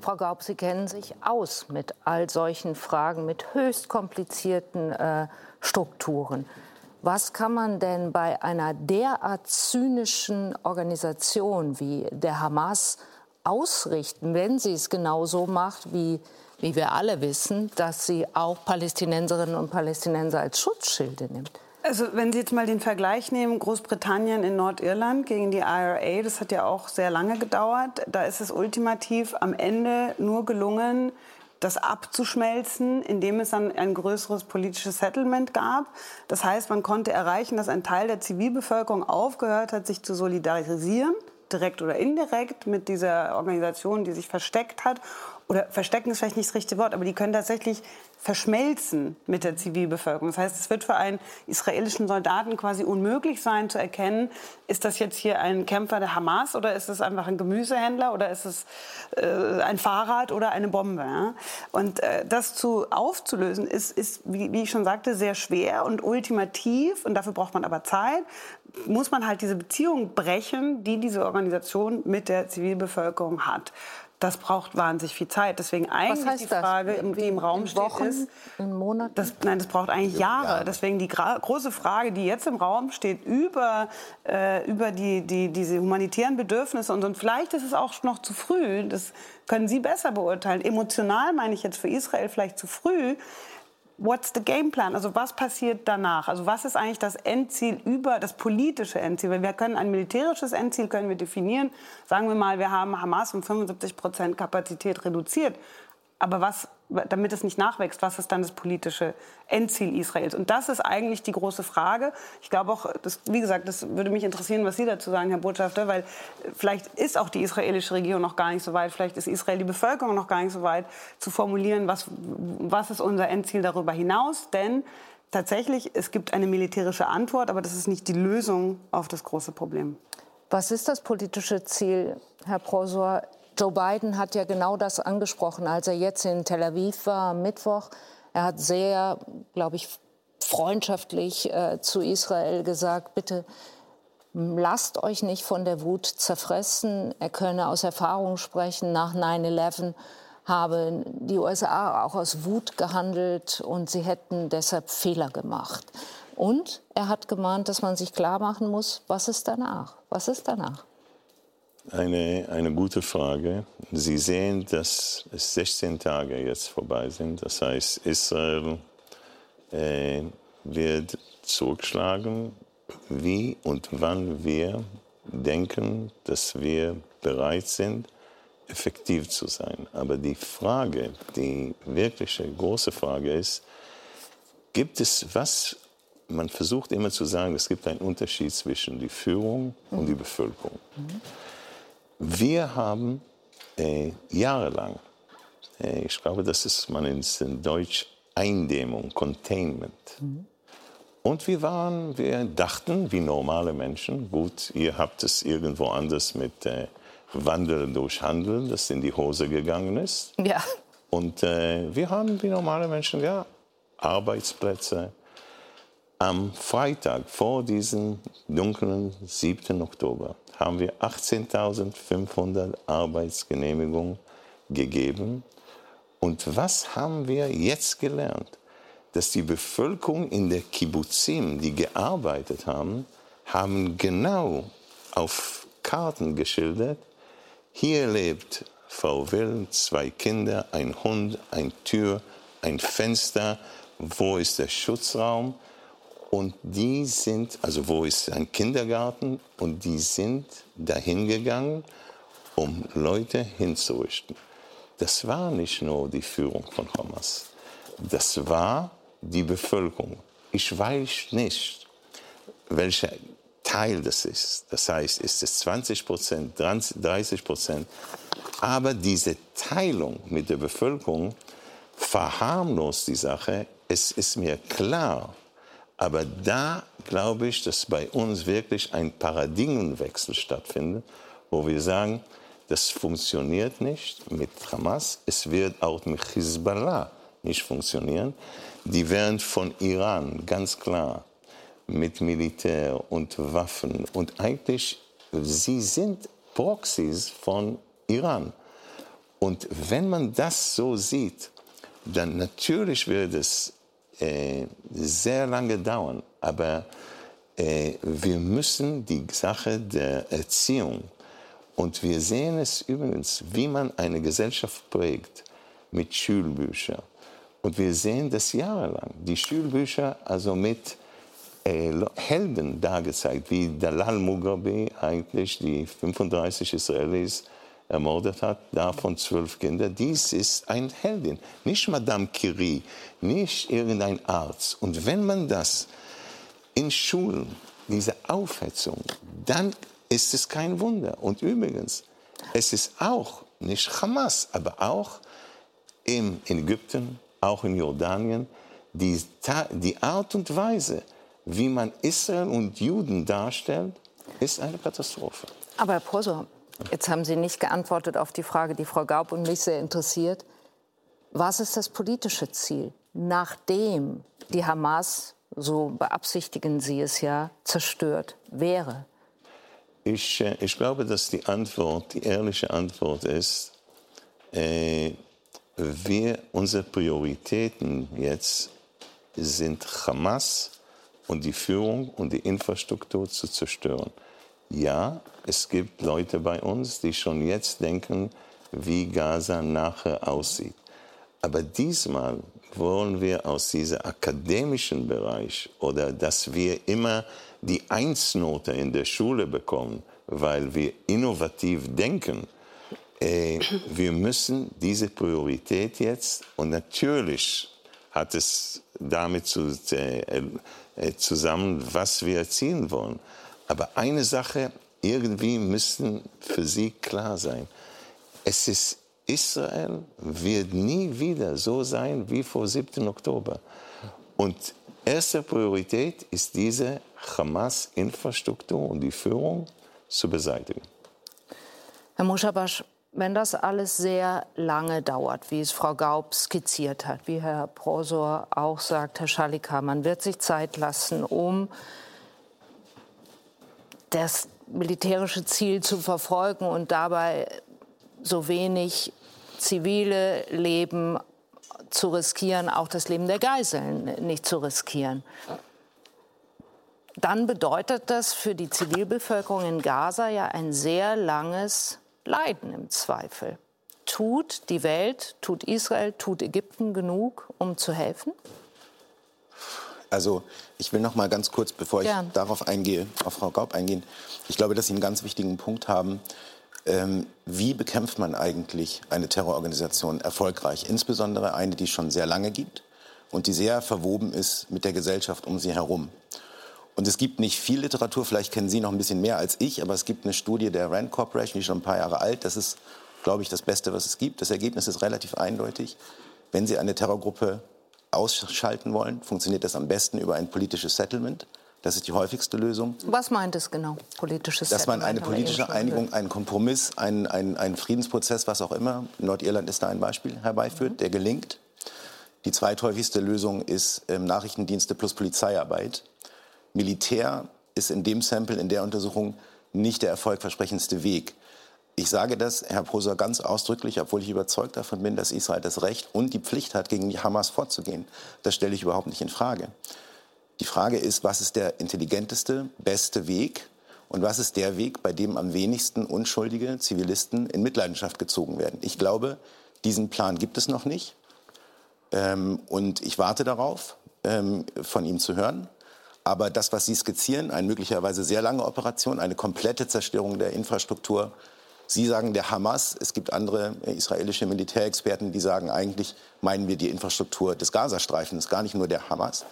Frau Gaub, Sie kennen sich aus mit all solchen Fragen, mit höchst komplizierten äh, Strukturen. Was kann man denn bei einer derart zynischen Organisation wie der Hamas ausrichten, wenn sie es genau so macht, wie, wie wir alle wissen, dass sie auch Palästinenserinnen und Palästinenser als Schutzschilde nimmt? Also wenn Sie jetzt mal den Vergleich nehmen, Großbritannien in Nordirland gegen die IRA, das hat ja auch sehr lange gedauert. Da ist es ultimativ am Ende nur gelungen, das abzuschmelzen, indem es dann ein größeres politisches Settlement gab. Das heißt, man konnte erreichen, dass ein Teil der Zivilbevölkerung aufgehört hat, sich zu solidarisieren, direkt oder indirekt mit dieser Organisation, die sich versteckt hat oder verstecken ist vielleicht nicht das richtige Wort, aber die können tatsächlich verschmelzen mit der Zivilbevölkerung. Das heißt, es wird für einen israelischen Soldaten quasi unmöglich sein zu erkennen, ist das jetzt hier ein Kämpfer der Hamas oder ist es einfach ein Gemüsehändler oder ist es äh, ein Fahrrad oder eine Bombe. Ja? Und äh, das zu aufzulösen ist, ist wie, wie ich schon sagte, sehr schwer und ultimativ und dafür braucht man aber Zeit, muss man halt diese Beziehung brechen, die diese Organisation mit der Zivilbevölkerung hat das braucht wahnsinnig viel Zeit. Deswegen eigentlich die Frage, das? die im Raum steht, Wochen, ist, in Monaten? Das, nein, das braucht eigentlich Jahre. Deswegen die große Frage, die jetzt im Raum steht, über, äh, über die, die, diese humanitären Bedürfnisse und, und vielleicht ist es auch noch zu früh. Das können Sie besser beurteilen. Emotional meine ich jetzt für Israel vielleicht zu früh what's the game plan? Also was passiert danach? Also was ist eigentlich das Endziel über das politische Endziel? Weil wir können ein militärisches Endziel können wir definieren. Sagen wir mal, wir haben Hamas um 75 Prozent Kapazität reduziert. Aber was, damit es nicht nachwächst, was ist dann das politische Endziel Israels? Und das ist eigentlich die große Frage. Ich glaube auch, das, wie gesagt, das würde mich interessieren, was Sie dazu sagen, Herr Botschafter, weil vielleicht ist auch die israelische Regierung noch gar nicht so weit, vielleicht ist Israel die Bevölkerung noch gar nicht so weit, zu formulieren, was, was ist unser Endziel darüber hinaus. Denn tatsächlich, es gibt eine militärische Antwort, aber das ist nicht die Lösung auf das große Problem. Was ist das politische Ziel, Herr Prosor? Joe Biden hat ja genau das angesprochen, als er jetzt in Tel Aviv war am Mittwoch. Er hat sehr, glaube ich, freundschaftlich äh, zu Israel gesagt, bitte lasst euch nicht von der Wut zerfressen. Er könne aus Erfahrung sprechen. Nach 9-11 haben die USA auch aus Wut gehandelt und sie hätten deshalb Fehler gemacht. Und er hat gemahnt, dass man sich klar machen muss, was ist danach? Was ist danach? Eine, eine gute Frage. Sie sehen, dass es 16 Tage jetzt vorbei sind. Das heißt, Israel äh, wird zurückschlagen, wie und wann wir denken, dass wir bereit sind, effektiv zu sein. Aber die Frage, die wirkliche große Frage ist, gibt es was, man versucht immer zu sagen, es gibt einen Unterschied zwischen die Führung und die Bevölkerung. Wir haben äh, jahrelang, äh, ich glaube, das ist man in Deutsch Eindämmung, Containment. Mhm. Und wir waren, wir dachten, wie normale Menschen, gut, ihr habt es irgendwo anders mit äh, Wandel durch Handel, das in die Hose gegangen ist. Ja. Und äh, wir haben wie normale Menschen, ja, Arbeitsplätze. Am Freitag vor diesem dunklen 7. Oktober haben wir 18.500 Arbeitsgenehmigungen gegeben. Und was haben wir jetzt gelernt? Dass die Bevölkerung in der Kibbutzim, die gearbeitet haben, haben genau auf Karten geschildert, hier lebt Frau Will, zwei Kinder, ein Hund, ein Tür, ein Fenster, wo ist der Schutzraum? Und die sind, also wo ist ein Kindergarten? Und die sind dahin gegangen, um Leute hinzurichten. Das war nicht nur die Führung von Hamas. Das war die Bevölkerung. Ich weiß nicht, welcher Teil das ist. Das heißt, ist es 20 Prozent, 30 Prozent. Aber diese Teilung mit der Bevölkerung verharmlost die Sache. Es ist mir klar. Aber da glaube ich, dass bei uns wirklich ein Paradigmenwechsel stattfindet, wo wir sagen, das funktioniert nicht mit Hamas. Es wird auch mit Hezbollah nicht funktionieren. Die werden von Iran ganz klar mit Militär und Waffen und eigentlich, sie sind Proxys von Iran. Und wenn man das so sieht, dann natürlich wird es äh, sehr lange dauern, aber äh, wir müssen die Sache der Erziehung, und wir sehen es übrigens, wie man eine Gesellschaft prägt mit Schulbüchern. Und wir sehen das jahrelang. Die Schulbücher also mit äh, Helden dargezeigt, wie Dalal Mugabe eigentlich die 35 Israelis ermordet hat, davon zwölf Kinder. Dies ist ein Heldin, nicht Madame Curie, nicht irgendein Arzt. Und wenn man das in Schulen, diese Aufhetzung, dann ist es kein Wunder. Und übrigens, es ist auch nicht Hamas, aber auch in Ägypten, auch in Jordanien, die, die Art und Weise, wie man Israel und Juden darstellt, ist eine Katastrophe. Aber Herr Prosor, jetzt haben Sie nicht geantwortet auf die Frage, die Frau Gaub und mich sehr interessiert. Was ist das politische Ziel, nachdem die Hamas, so beabsichtigen Sie es ja, zerstört wäre? Ich, äh, ich glaube, dass die Antwort, die ehrliche Antwort ist, äh, wir, unsere Prioritäten jetzt sind Hamas und die Führung und die Infrastruktur zu zerstören. Ja, es gibt Leute bei uns, die schon jetzt denken, wie Gaza nachher aussieht. Aber diesmal wollen wir aus diesem akademischen Bereich oder dass wir immer die Einsnote in der Schule bekommen, weil wir innovativ denken, äh, wir müssen diese Priorität jetzt und natürlich hat es damit zu, äh, äh, zusammen, was wir erzielen wollen. Aber eine Sache, irgendwie müssen für sie klar sein. Es ist Israel wird nie wieder so sein wie vor 7. Oktober. Und erste Priorität ist diese Hamas-Infrastruktur und die Führung zu beseitigen. Herr Muschabasch, wenn das alles sehr lange dauert, wie es Frau Gaub skizziert hat, wie Herr Prosor auch sagt, Herr Schalika, man wird sich Zeit lassen, um das militärische Ziel zu verfolgen und dabei so wenig zivile Leben zu riskieren, auch das Leben der Geiseln nicht zu riskieren. dann bedeutet das für die Zivilbevölkerung in Gaza ja ein sehr langes Leiden im Zweifel. Tut die Welt, tut Israel, tut Ägypten genug, um zu helfen? Also ich will noch mal ganz kurz, bevor ich Gern. darauf eingehe, auf Frau Gaub eingehen. Ich glaube, dass Sie einen ganz wichtigen Punkt haben. Ähm, wie bekämpft man eigentlich eine Terrororganisation erfolgreich? Insbesondere eine, die es schon sehr lange gibt und die sehr verwoben ist mit der Gesellschaft um sie herum. Und es gibt nicht viel Literatur, vielleicht kennen Sie noch ein bisschen mehr als ich, aber es gibt eine Studie der Rand Corporation, die ist schon ein paar Jahre alt. Das ist, glaube ich, das Beste, was es gibt. Das Ergebnis ist relativ eindeutig. Wenn Sie eine Terrorgruppe ausschalten wollen, funktioniert das am besten über ein politisches Settlement. Das ist die häufigste Lösung. Was meint es genau, politisches Dass man eine politische Einigung, einen Kompromiss, einen, einen, einen Friedensprozess, was auch immer, Nordirland ist da ein Beispiel, herbeiführt, mhm. der gelingt. Die zweithäufigste Lösung ist ähm, Nachrichtendienste plus Polizeiarbeit. Militär ist in dem Sample, in der Untersuchung, nicht der erfolgversprechendste Weg. Ich sage das, Herr Poser, ganz ausdrücklich, obwohl ich überzeugt davon bin, dass Israel das Recht und die Pflicht hat, gegen die Hamas vorzugehen. Das stelle ich überhaupt nicht in Frage. Die Frage ist, was ist der intelligenteste, beste Weg und was ist der Weg, bei dem am wenigsten unschuldige Zivilisten in Mitleidenschaft gezogen werden. Ich glaube, diesen Plan gibt es noch nicht. Ähm, und ich warte darauf, ähm, von ihm zu hören. Aber das, was Sie skizzieren, eine möglicherweise sehr lange Operation, eine komplette Zerstörung der Infrastruktur. Sie sagen der Hamas, es gibt andere israelische Militärexperten, die sagen, eigentlich meinen wir die Infrastruktur des Gazastreifens, gar nicht nur der Hamas.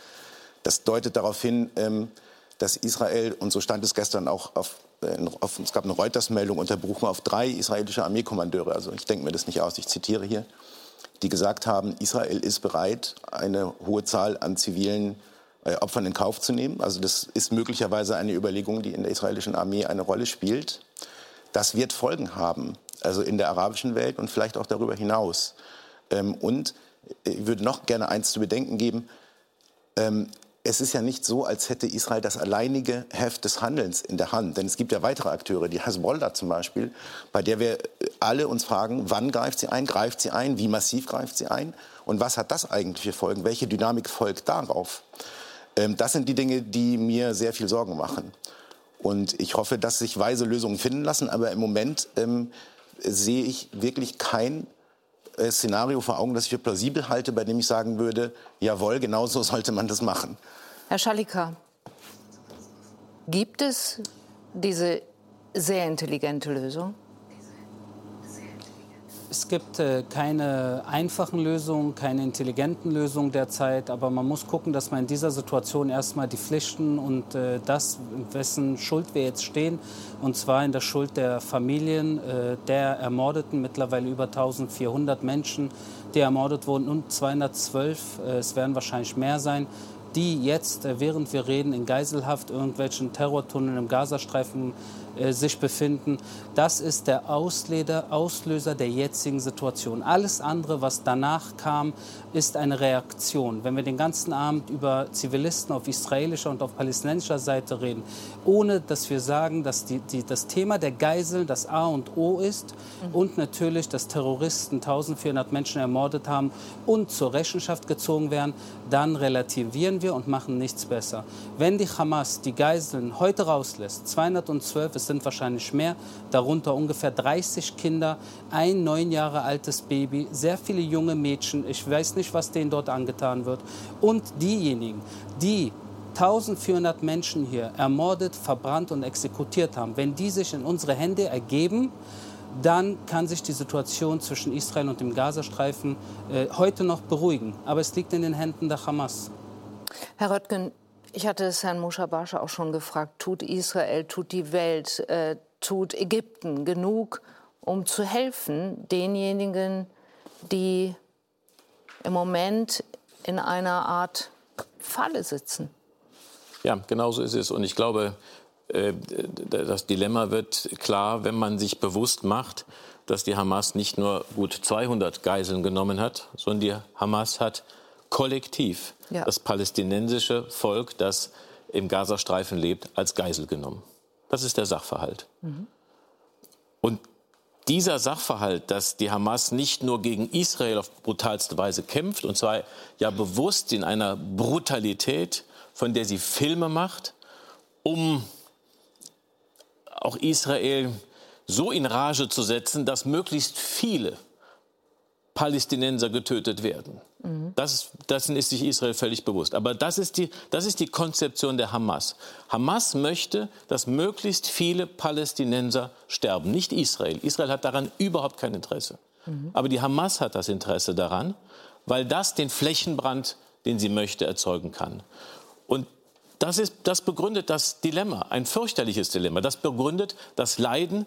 Das deutet darauf hin, ähm, dass Israel, und so stand es gestern auch auf, äh, auf es gab eine Reuters-Meldung unter Berufung auf drei israelische Armeekommandeure, also ich denke mir das nicht aus, ich zitiere hier, die gesagt haben, Israel ist bereit, eine hohe Zahl an zivilen äh, Opfern in Kauf zu nehmen. Also das ist möglicherweise eine Überlegung, die in der israelischen Armee eine Rolle spielt. Das wird Folgen haben, also in der arabischen Welt und vielleicht auch darüber hinaus. Ähm, und ich würde noch gerne eins zu bedenken geben. Ähm, es ist ja nicht so, als hätte Israel das alleinige Heft des Handelns in der Hand. Denn es gibt ja weitere Akteure, die Hezbollah zum Beispiel, bei der wir alle uns fragen, wann greift sie ein, greift sie ein, wie massiv greift sie ein und was hat das eigentlich für Folgen, welche Dynamik folgt darauf. Ähm, das sind die Dinge, die mir sehr viel Sorgen machen. Und ich hoffe, dass sich weise Lösungen finden lassen. Aber im Moment ähm, sehe ich wirklich kein äh, Szenario vor Augen, das ich für plausibel halte, bei dem ich sagen würde, jawohl, genau so sollte man das machen. Herr Schalika, gibt es diese sehr intelligente Lösung? Es gibt äh, keine einfachen Lösungen, keine intelligenten Lösungen derzeit, aber man muss gucken, dass man in dieser Situation erstmal die Pflichten und äh, das, in wessen Schuld wir jetzt stehen, und zwar in der Schuld der Familien äh, der Ermordeten, mittlerweile über 1400 Menschen, die ermordet wurden und 212, äh, es werden wahrscheinlich mehr sein, die jetzt, äh, während wir reden, in Geiselhaft irgendwelchen Terrortunneln im Gazastreifen sich befinden. Das ist der Auslöser der jetzigen Situation. Alles andere, was danach kam, ist eine Reaktion. Wenn wir den ganzen Abend über Zivilisten auf israelischer und auf palästinensischer Seite reden, ohne dass wir sagen, dass die, die, das Thema der Geiseln das A und O ist mhm. und natürlich, dass Terroristen 1400 Menschen ermordet haben und zur Rechenschaft gezogen werden, dann relativieren wir und machen nichts besser. Wenn die Hamas die Geiseln heute rauslässt, 212, es sind wahrscheinlich mehr, darunter ungefähr 30 Kinder, ein neun Jahre altes Baby, sehr viele junge Mädchen. Ich weiß nicht, was denen dort angetan wird. Und diejenigen, die 1400 Menschen hier ermordet, verbrannt und exekutiert haben, wenn die sich in unsere Hände ergeben, dann kann sich die Situation zwischen Israel und dem Gazastreifen äh, heute noch beruhigen. Aber es liegt in den Händen der Hamas. Herr Röttgen, ich hatte es Herrn Mushabascha auch schon gefragt, tut Israel, tut die Welt, äh, tut Ägypten genug, um zu helfen denjenigen, die im Moment in einer Art Falle sitzen? Ja, genau so ist es. Und ich glaube, äh, das Dilemma wird klar, wenn man sich bewusst macht, dass die Hamas nicht nur gut 200 Geiseln genommen hat, sondern die Hamas hat kollektiv ja. das palästinensische Volk, das im Gazastreifen lebt, als Geisel genommen. Das ist der Sachverhalt. Mhm. Und dieser Sachverhalt, dass die Hamas nicht nur gegen Israel auf brutalste Weise kämpft, und zwar ja bewusst in einer Brutalität, von der sie Filme macht um auch Israel so in Rage zu setzen, dass möglichst viele Palästinenser getötet werden. Mhm. Das, dessen ist sich Israel völlig bewusst. Aber das ist, die, das ist die Konzeption der Hamas. Hamas möchte, dass möglichst viele Palästinenser sterben, nicht Israel. Israel hat daran überhaupt kein Interesse. Mhm. Aber die Hamas hat das Interesse daran, weil das den Flächenbrand, den sie möchte, erzeugen kann. Und das, ist, das begründet das Dilemma, ein fürchterliches Dilemma. Das begründet das Leiden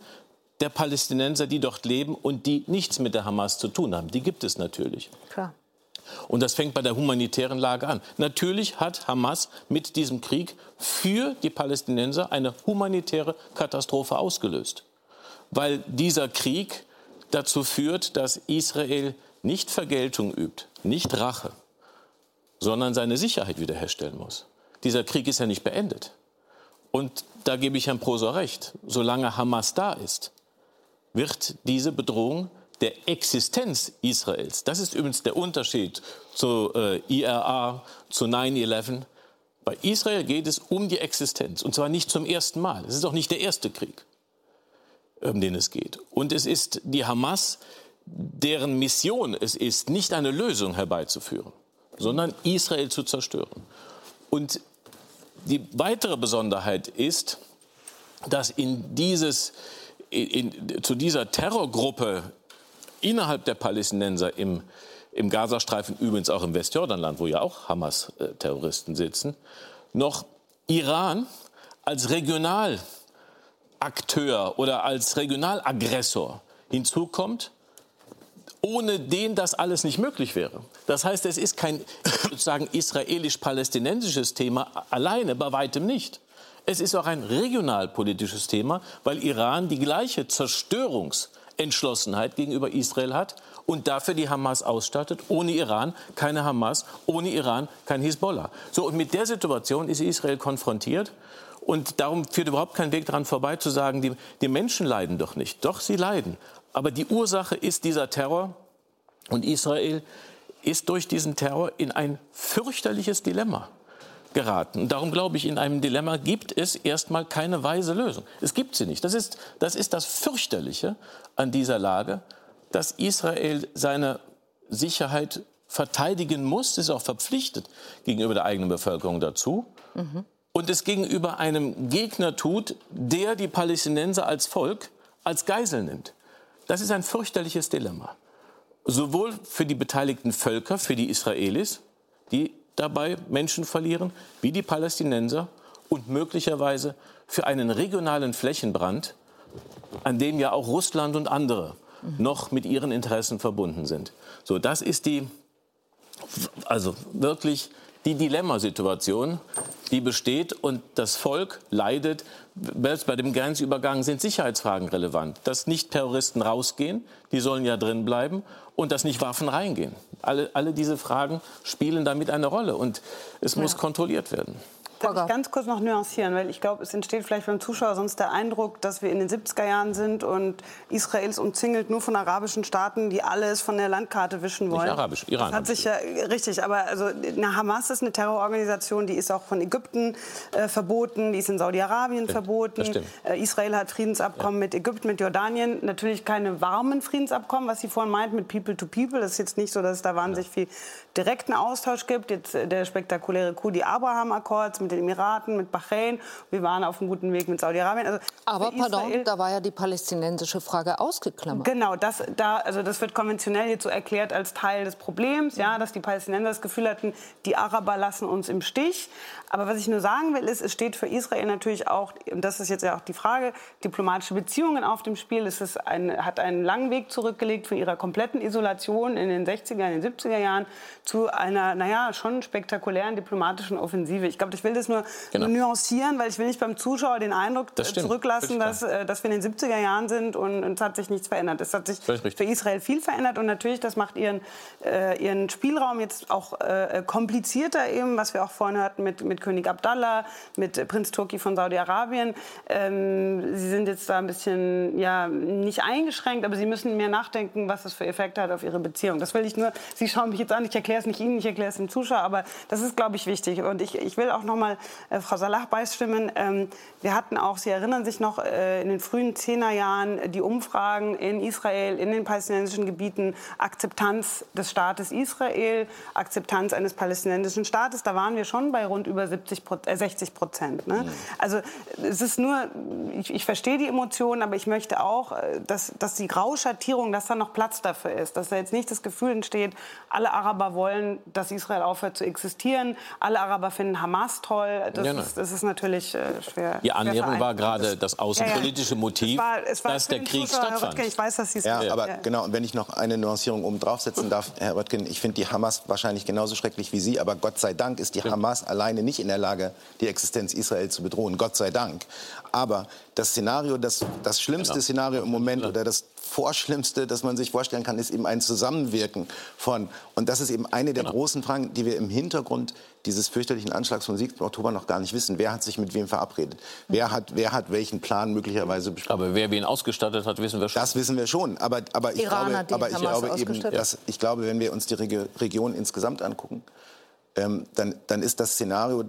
der Palästinenser, die dort leben und die nichts mit der Hamas zu tun haben. Die gibt es natürlich. Klar. Und das fängt bei der humanitären Lage an. Natürlich hat Hamas mit diesem Krieg für die Palästinenser eine humanitäre Katastrophe ausgelöst. Weil dieser Krieg dazu führt, dass Israel nicht Vergeltung übt, nicht Rache, sondern seine Sicherheit wiederherstellen muss. Dieser Krieg ist ja nicht beendet. Und da gebe ich Herrn Prosor recht. Solange Hamas da ist, wird diese Bedrohung der Existenz Israels, das ist übrigens der Unterschied zu äh, IRA, zu 9-11, bei Israel geht es um die Existenz. Und zwar nicht zum ersten Mal. Es ist auch nicht der erste Krieg, um den es geht. Und es ist die Hamas, deren Mission es ist, nicht eine Lösung herbeizuführen, sondern Israel zu zerstören. Und die weitere Besonderheit ist, dass in dieses, in, zu dieser Terrorgruppe innerhalb der Palästinenser im, im Gazastreifen, übrigens auch im Westjordanland, wo ja auch Hamas-Terroristen sitzen, noch Iran als Regionalakteur oder als Regionalaggressor hinzukommt, ohne den das alles nicht möglich wäre. Das heißt, es ist kein sozusagen israelisch-palästinensisches Thema alleine, bei weitem nicht. Es ist auch ein regionalpolitisches Thema, weil Iran die gleiche Zerstörungsentschlossenheit gegenüber Israel hat und dafür die Hamas ausstattet. Ohne Iran keine Hamas, ohne Iran kein Hisbollah. So, und mit der Situation ist Israel konfrontiert. Und darum führt überhaupt kein Weg daran vorbei zu sagen, die, die Menschen leiden doch nicht. Doch, sie leiden. Aber die Ursache ist dieser Terror. Und Israel ist durch diesen Terror in ein fürchterliches Dilemma geraten. Darum glaube ich, in einem Dilemma gibt es erstmal keine weise Lösung. Es gibt sie nicht. Das ist, das ist das Fürchterliche an dieser Lage, dass Israel seine Sicherheit verteidigen muss, ist auch verpflichtet gegenüber der eigenen Bevölkerung dazu. Mhm. Und es gegenüber einem Gegner tut, der die Palästinenser als Volk als Geisel nimmt. Das ist ein fürchterliches Dilemma. Sowohl für die beteiligten Völker, für die Israelis, die dabei Menschen verlieren, wie die Palästinenser und möglicherweise für einen regionalen Flächenbrand, an dem ja auch Russland und andere noch mit ihren Interessen verbunden sind. So, das ist die, also wirklich die Dilemmasituation, die besteht und das Volk leidet. Selbst bei dem Grenzübergang sind Sicherheitsfragen relevant. Dass nicht Terroristen rausgehen, die sollen ja drin bleiben, und dass nicht Waffen reingehen. Alle, alle diese Fragen spielen damit eine Rolle und es muss kontrolliert werden. Darf ich ganz kurz noch nuancieren, weil ich glaube, es entsteht vielleicht beim Zuschauer sonst der Eindruck, dass wir in den 70er Jahren sind und Israel ist umzingelt nur von arabischen Staaten, die alles von der Landkarte wischen wollen. Nicht arabisch, Iran. Das hat sich ja richtig, aber also eine Hamas ist eine Terrororganisation, die ist auch von Ägypten äh, verboten, die ist in Saudi-Arabien verboten. Äh, Israel hat Friedensabkommen ja. mit Ägypten, mit Jordanien, natürlich keine warmen Friedensabkommen, was Sie vorhin meint mit People to People. Das ist jetzt nicht so, dass es da wahnsinnig ja. viel direkten Austausch gibt. Jetzt äh, der spektakuläre Coup, die Abraham-Akkords mit den Emiraten, mit Bahrain. Wir waren auf einem guten Weg mit Saudi-Arabien. Also Aber pardon, da war ja die palästinensische Frage ausgeklammert. Genau, das, da, also das wird konventionell jetzt so erklärt als Teil des Problems, ja, dass die Palästinenser das Gefühl hatten, die Araber lassen uns im Stich. Aber was ich nur sagen will, ist, es steht für Israel natürlich auch, und das ist jetzt ja auch die Frage, diplomatische Beziehungen auf dem Spiel. Es ist ein, hat einen langen Weg zurückgelegt von ihrer kompletten Isolation in den 60er, in den 70er Jahren zu einer, naja, schon spektakulären diplomatischen Offensive. Ich glaube, ich will das nur, genau. nur, nuancieren, weil ich will nicht beim Zuschauer den Eindruck das zurücklassen, dass, äh, dass wir in den 70er Jahren sind und, und es hat sich nichts verändert. Es hat sich für Israel viel verändert und natürlich, das macht ihren, äh, ihren Spielraum jetzt auch äh, komplizierter eben, was wir auch vorhin hörten mit, mit König Abdallah, mit Prinz Turki von Saudi-Arabien. Ähm, sie sind jetzt da ein bisschen, ja, nicht eingeschränkt, aber sie müssen mehr nachdenken, was das für Effekte hat auf ihre Beziehung. Das will ich nur, Sie schauen mich jetzt an, ich erkläre es nicht Ihnen, ich erkläre es dem Zuschauer, aber das ist, glaube ich, wichtig. Und ich, ich will auch noch mal nochmal äh, Frau Salah beistimmen. Ähm, wir hatten auch, Sie erinnern sich noch, äh, in den frühen Zehnerjahren die Umfragen in Israel, in den palästinensischen Gebieten, Akzeptanz des Staates Israel, Akzeptanz eines palästinensischen Staates. Da waren wir schon bei rund über 70, äh, 60 Prozent. Ne? Mhm. Also es ist nur, ich, ich verstehe die Emotionen, aber ich möchte auch, äh, dass, dass die Grauschattierung, dass da noch Platz dafür ist, dass da jetzt nicht das Gefühl entsteht, alle Araber wollen, dass Israel aufhört zu existieren, alle Araber finden Hamas toll. Das, ja, ist, das ist natürlich äh, schwer. Die Annäherung war gerade das außenpolitische Motiv, es war, es war dass der Krieg stattfand. ich weiß, dass Sie es ja, aber ja. genau. Und wenn ich noch eine Nuancierung oben draufsetzen darf, Herr Röttgen, ich finde die Hamas wahrscheinlich genauso schrecklich wie Sie, aber Gott sei Dank ist die Hamas alleine nicht in der Lage, die Existenz Israels zu bedrohen. Gott sei Dank. Aber das Szenario, das, das schlimmste genau. Szenario im Moment oder das Vorschlimmste, das man sich vorstellen kann, ist eben ein Zusammenwirken von. Und das ist eben eine der genau. großen Fragen, die wir im Hintergrund dieses fürchterlichen Anschlags vom 7. Oktober noch gar nicht wissen. Wer hat sich mit wem verabredet? Wer hat, wer hat welchen Plan möglicherweise besprochen? Aber wer wen ausgestattet hat, wissen wir schon. Das wissen wir schon. Aber, aber ich Iraner, glaube, aber ich glaube eben, dass, ich glaube, wenn wir uns die Region insgesamt angucken, ähm, dann, dann ist das Szenario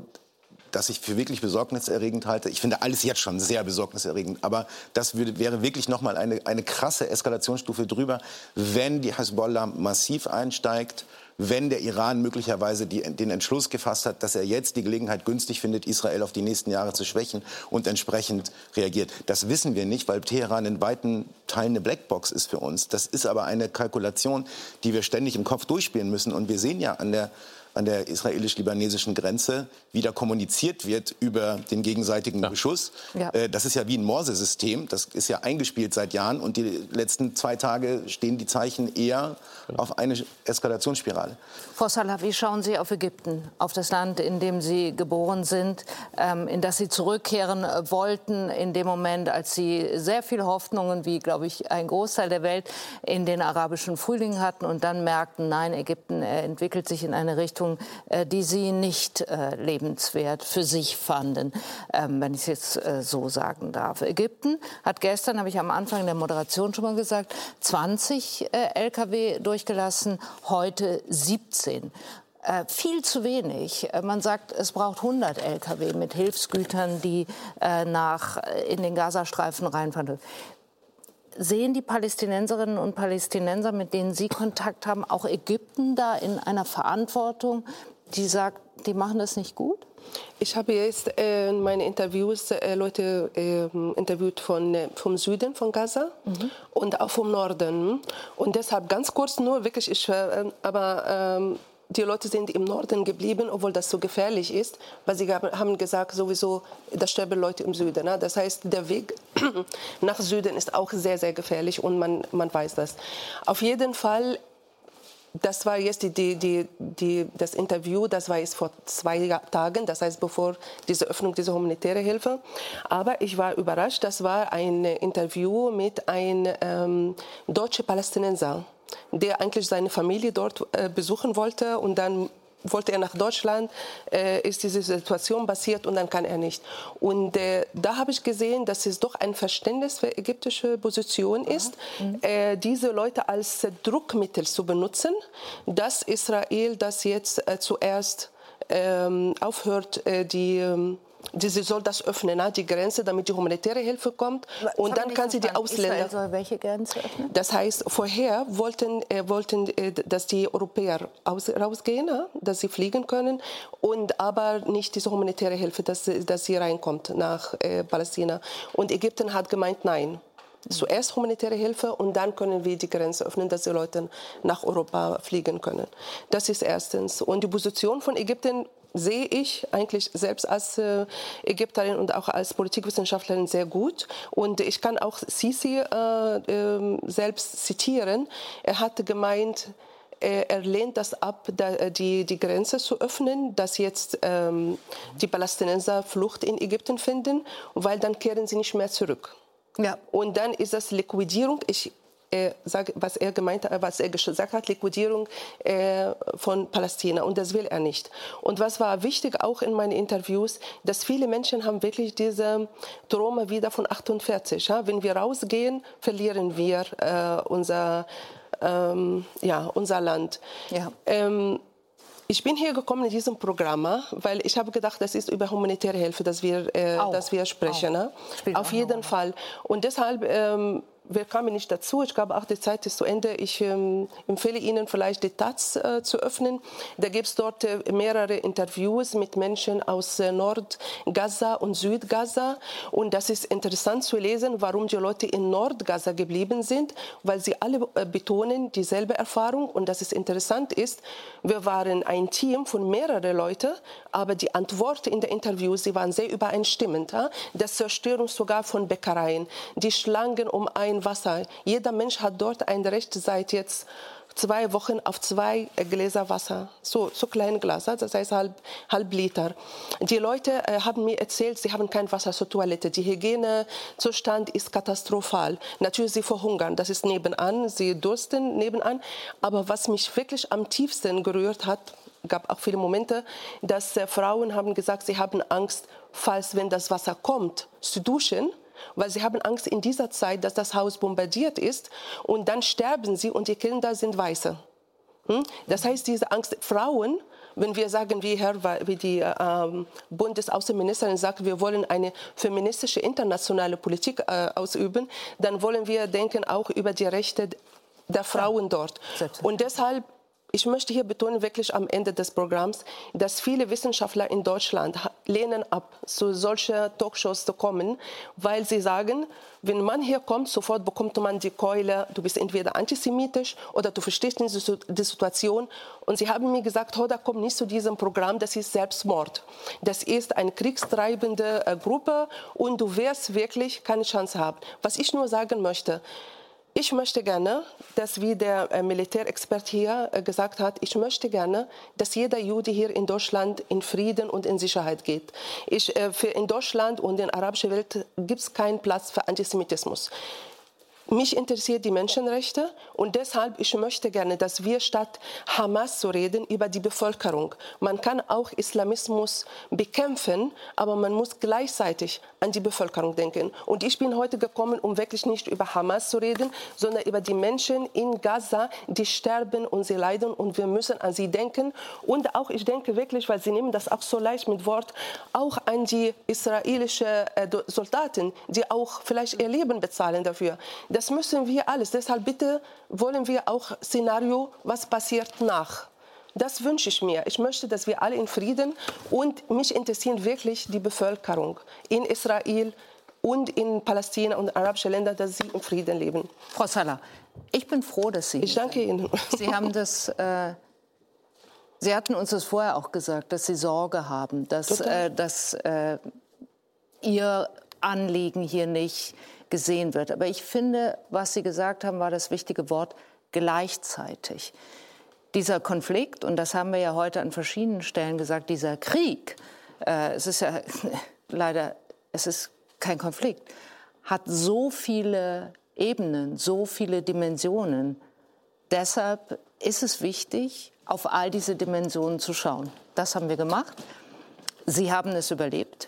das ich für wirklich besorgniserregend halte. Ich finde alles jetzt schon sehr besorgniserregend, aber das würde, wäre wirklich noch mal eine, eine krasse Eskalationsstufe drüber, wenn die Hezbollah massiv einsteigt, wenn der Iran möglicherweise die, den Entschluss gefasst hat, dass er jetzt die Gelegenheit günstig findet, Israel auf die nächsten Jahre zu schwächen und entsprechend reagiert. Das wissen wir nicht, weil Teheran in weiten Teilen eine Blackbox ist für uns. Das ist aber eine Kalkulation, die wir ständig im Kopf durchspielen müssen. Und wir sehen ja an der an der israelisch-libanesischen Grenze wieder kommuniziert wird über den gegenseitigen ja. Beschuss. Ja. Äh, das ist ja wie ein Morse-System. Das ist ja eingespielt seit Jahren. Und die letzten zwei Tage stehen die Zeichen eher genau. auf eine Eskalationsspirale. Frau Salah, wie schauen Sie auf Ägypten, auf das Land, in dem Sie geboren sind, ähm, in das Sie zurückkehren äh, wollten, in dem Moment, als Sie sehr viele Hoffnungen, wie, glaube ich, ein Großteil der Welt, in den arabischen Frühling hatten und dann merkten, nein, Ägypten äh, entwickelt sich in eine Richtung, Richtung, äh, die Sie nicht äh, lebenswert für sich fanden, ähm, wenn ich es jetzt äh, so sagen darf. Ägypten hat gestern, habe ich am Anfang der Moderation schon mal gesagt, 20 Lkw durchgelassen, heute 17. Äh, viel zu wenig. Man sagt, es braucht 100 Lkw mit Hilfsgütern, die nach, in den Gazastreifen reinfahren sehen die Palästinenserinnen und Palästinenser, mit denen Sie Kontakt haben, auch Ägypten da in einer Verantwortung, die sagt, die machen das nicht gut? Ich habe jetzt äh, in meinen Interviews äh, Leute äh, interviewt von, äh, vom Süden von Gaza mhm. und auch vom Norden. Und deshalb ganz kurz nur, wirklich, ich, äh, aber ähm, die Leute sind im Norden geblieben, obwohl das so gefährlich ist, weil sie haben gesagt, sowieso, da sterben Leute im Süden. Ne? Das heißt, der Weg nach Süden ist auch sehr, sehr gefährlich und man, man weiß das. Auf jeden Fall, das war jetzt die, die, die, die, das Interview, das war jetzt vor zwei Tagen, das heißt bevor diese Öffnung dieser humanitären Hilfe. Aber ich war überrascht, das war ein Interview mit einem ähm, deutschen Palästinenser der eigentlich seine Familie dort äh, besuchen wollte und dann wollte er nach Deutschland, äh, ist diese Situation passiert und dann kann er nicht. Und äh, da habe ich gesehen, dass es doch ein Verständnis für ägyptische Position ist, mhm. äh, diese Leute als Druckmittel zu benutzen, dass Israel das jetzt äh, zuerst ähm, aufhört, äh, die sie soll das öffnen, ne, die Grenze, damit die humanitäre Hilfe kommt. Das und dann kann sie die Ausländer. Israel soll welche Grenze öffnen? Das heißt, vorher wollten, äh, wollten äh, dass die Europäer aus, rausgehen, ne, dass sie fliegen können, und aber nicht diese humanitäre Hilfe, dass, dass sie reinkommt nach äh, Palästina. Und Ägypten hat gemeint, nein. Zuerst humanitäre Hilfe und dann können wir die Grenze öffnen, dass die Leute nach Europa fliegen können. Das ist erstens. Und die Position von Ägypten sehe ich eigentlich selbst als äh, Ägypterin und auch als Politikwissenschaftlerin sehr gut. Und ich kann auch Sisi äh, äh, selbst zitieren. Er hatte gemeint, er lehnt das ab, die, die Grenze zu öffnen, dass jetzt ähm, die Palästinenser Flucht in Ägypten finden, weil dann kehren sie nicht mehr zurück. Ja. Und dann ist das Liquidierung. Ich äh, sag, was er gemeint hat, was er gesagt hat, Liquidierung äh, von Palästina. Und das will er nicht. Und was war wichtig auch in meinen Interviews, dass viele Menschen haben wirklich diese Trauma wieder von 48. Ja? Wenn wir rausgehen, verlieren wir äh, unser, ähm, ja, unser Land. Ja. Ähm, Ich bin hier gekommen in diesem Programm, weil ich habe gedacht, das ist über humanitäre Hilfe, dass wir, äh, dass wir sprechen. Ne? Auf jeden Fall. Und deshalb ähm, wir kamen nicht dazu. Ich glaube, auch die Zeit ist zu Ende. Ich ähm, empfehle Ihnen vielleicht die Taz äh, zu öffnen. Da gibt es dort äh, mehrere Interviews mit Menschen aus äh, Nord-Gaza und Süd-Gaza. Und das ist interessant zu lesen, warum die Leute in Nord-Gaza geblieben sind, weil sie alle äh, betonen dieselbe Erfahrung. Und das ist interessant ist, wir waren ein Team von mehreren Leuten, aber die Antworten in den Interviews, sie waren sehr übereinstimmend. Ja? Das Zerstörung sogar von Bäckereien, die Schlangen um ein Wasser. Jeder Mensch hat dort ein Recht seit jetzt zwei Wochen auf zwei Gläser Wasser, so, so kleine Gläser, das heißt halb, halb Liter. Die Leute äh, haben mir erzählt, sie haben kein Wasser zur Toilette. Die Hygienezustand ist katastrophal. Natürlich, sie verhungern, das ist nebenan, sie dursten nebenan. Aber was mich wirklich am tiefsten gerührt hat, gab auch viele Momente, dass äh, Frauen haben gesagt, sie haben Angst, falls wenn das Wasser kommt, zu duschen weil sie haben Angst in dieser Zeit, dass das Haus bombardiert ist und dann sterben sie und die Kinder sind Weiße. Hm? Das heißt, diese Angst, Frauen, wenn wir sagen, wie, Herr, wie die äh, Bundesaußenministerin sagt, wir wollen eine feministische internationale Politik äh, ausüben, dann wollen wir denken auch über die Rechte der Frauen dort. Und deshalb ich möchte hier betonen, wirklich am Ende des Programms, dass viele Wissenschaftler in Deutschland lehnen ab, zu solchen Talkshows zu kommen, weil sie sagen, wenn man hier kommt, sofort bekommt man die Keule, du bist entweder antisemitisch oder du verstehst nicht die Situation. Und sie haben mir gesagt, Hoda, komm nicht zu diesem Programm, das ist Selbstmord. Das ist eine kriegstreibende äh, Gruppe und du wirst wirklich keine Chance haben. Was ich nur sagen möchte, ich möchte gerne, dass wie der äh, Militärexpert hier äh, gesagt hat, ich möchte gerne, dass jeder Jude hier in Deutschland in Frieden und in Sicherheit geht. Ich, äh, für in Deutschland und in der arabischen Welt gibt es keinen Platz für Antisemitismus. Mich interessiert die Menschenrechte und deshalb ich möchte gerne, dass wir statt Hamas zu reden über die Bevölkerung. Man kann auch Islamismus bekämpfen, aber man muss gleichzeitig an die Bevölkerung denken. Und ich bin heute gekommen, um wirklich nicht über Hamas zu reden, sondern über die Menschen in Gaza, die sterben und sie leiden und wir müssen an sie denken. Und auch ich denke wirklich, weil sie nehmen das auch so leicht mit Wort, auch an die israelischen äh, Soldaten, die auch vielleicht ihr Leben bezahlen dafür. Das müssen wir alles. Deshalb bitte wollen wir auch Szenario, was passiert nach. Das wünsche ich mir. Ich möchte, dass wir alle in Frieden und mich interessiert wirklich die Bevölkerung in Israel und in Palästina und arabischen Ländern, dass sie in Frieden leben. Frau Salah, ich bin froh, dass Sie. Ich danke Ihnen. Sie haben das. Äh, Sie hatten uns das vorher auch gesagt, dass Sie Sorge haben, dass, äh, dass äh, Ihr Anliegen hier nicht gesehen wird. Aber ich finde, was Sie gesagt haben, war das wichtige Wort gleichzeitig. Dieser Konflikt, und das haben wir ja heute an verschiedenen Stellen gesagt, dieser Krieg, äh, es ist ja leider, es ist kein Konflikt, hat so viele Ebenen, so viele Dimensionen. Deshalb ist es wichtig, auf all diese Dimensionen zu schauen. Das haben wir gemacht. Sie haben es überlebt.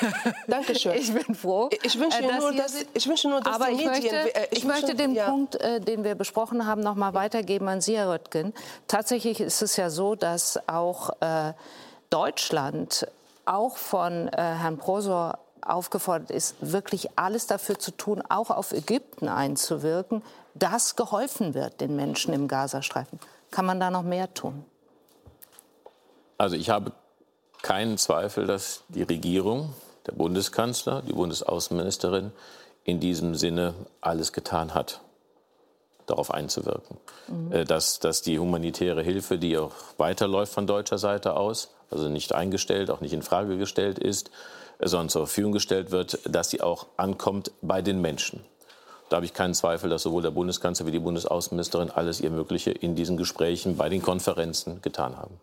Dankeschön. Ich bin froh. Ich wünsche äh, nur, dass, ich wünsche nur, dass aber die ich Medien... Möchte, äh, ich, ich möchte den ja. Punkt, äh, den wir besprochen haben, noch mal weitergeben an Sie, Herr Röttgen. Tatsächlich ist es ja so, dass auch äh, Deutschland auch von äh, Herrn Prosor aufgefordert ist, wirklich alles dafür zu tun, auch auf Ägypten einzuwirken, dass geholfen wird den Menschen im Gazastreifen. Kann man da noch mehr tun? Also ich habe keinen Zweifel, dass die Regierung, der Bundeskanzler, die Bundesaußenministerin in diesem Sinne alles getan hat, darauf einzuwirken. Mhm. Dass, dass die humanitäre Hilfe, die auch weiterläuft von deutscher Seite aus, also nicht eingestellt, auch nicht in Frage gestellt ist, sondern zur Verfügung gestellt wird, dass sie auch ankommt bei den Menschen. Da habe ich keinen Zweifel, dass sowohl der Bundeskanzler wie die Bundesaußenministerin alles ihr Mögliche in diesen Gesprächen, bei den Konferenzen getan haben.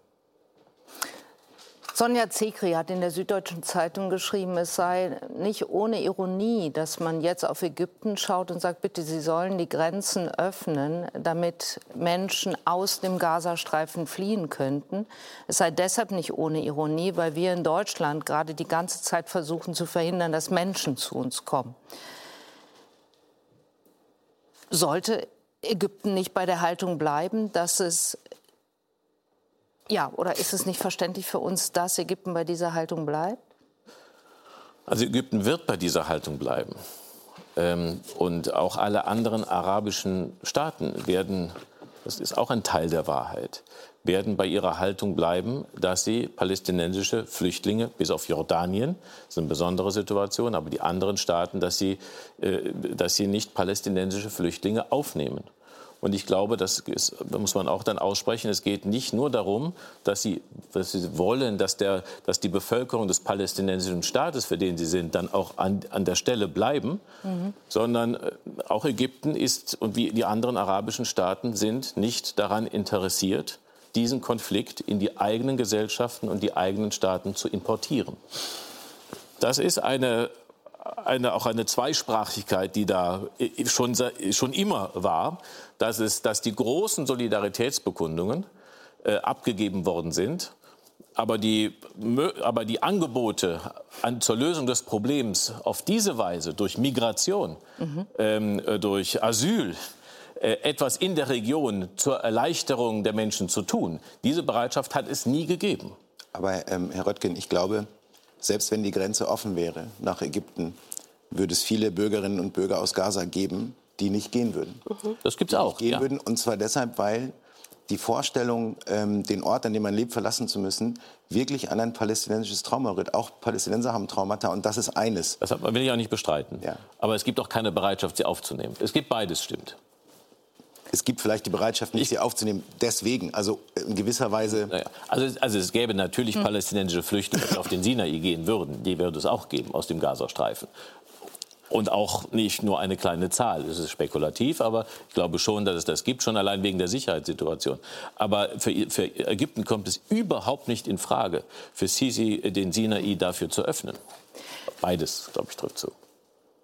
Sonja Zekri hat in der Süddeutschen Zeitung geschrieben, es sei nicht ohne Ironie, dass man jetzt auf Ägypten schaut und sagt, bitte, Sie sollen die Grenzen öffnen, damit Menschen aus dem Gazastreifen fliehen könnten. Es sei deshalb nicht ohne Ironie, weil wir in Deutschland gerade die ganze Zeit versuchen zu verhindern, dass Menschen zu uns kommen. Sollte Ägypten nicht bei der Haltung bleiben, dass es ja, oder ist es nicht verständlich für uns, dass Ägypten bei dieser Haltung bleibt? Also Ägypten wird bei dieser Haltung bleiben. Ähm, und auch alle anderen arabischen Staaten werden, das ist auch ein Teil der Wahrheit, werden bei ihrer Haltung bleiben, dass sie palästinensische Flüchtlinge, bis auf Jordanien, das ist eine besondere Situation, aber die anderen Staaten, dass sie, äh, dass sie nicht palästinensische Flüchtlinge aufnehmen. Und ich glaube, das ist, muss man auch dann aussprechen, es geht nicht nur darum, dass sie, dass sie wollen, dass, der, dass die Bevölkerung des palästinensischen Staates, für den sie sind, dann auch an, an der Stelle bleiben, mhm. sondern äh, auch Ägypten ist und wie die anderen arabischen Staaten sind nicht daran interessiert, diesen Konflikt in die eigenen Gesellschaften und die eigenen Staaten zu importieren. Das ist eine, eine, auch eine Zweisprachigkeit, die da schon, schon immer war, dass, es, dass die großen Solidaritätsbekundungen äh, abgegeben worden sind, aber die, aber die Angebote an, zur Lösung des Problems auf diese Weise, durch Migration, mhm. ähm, äh, durch Asyl, äh, etwas in der Region zur Erleichterung der Menschen zu tun. Diese Bereitschaft hat es nie gegeben. Aber ähm, Herr Röttgen, ich glaube, selbst wenn die Grenze offen wäre nach Ägypten, würde es viele Bürgerinnen und Bürger aus Gaza geben, die nicht gehen würden. Mhm. Das gibt es auch. Gehen ja. würden, und zwar deshalb, weil die Vorstellung, ähm, den Ort, an dem man lebt, verlassen zu müssen, wirklich an ein palästinensisches Trauma rührt. Auch Palästinenser haben Traumata und das ist eines. Das will ich auch nicht bestreiten. Ja. Aber es gibt auch keine Bereitschaft, sie aufzunehmen. Es gibt beides, stimmt es gibt vielleicht die Bereitschaft, nicht sie aufzunehmen. Deswegen, also in gewisser Weise. Naja, also, also, es gäbe natürlich hm. palästinensische Flüchtlinge, die auf den Sinai gehen würden. Die würde es auch geben aus dem Gazastreifen. Und auch nicht nur eine kleine Zahl. Es ist spekulativ, aber ich glaube schon, dass es das gibt, schon allein wegen der Sicherheitssituation. Aber für, für Ägypten kommt es überhaupt nicht in Frage, für Sisi den Sinai dafür zu öffnen. Beides, glaube ich, trifft zu.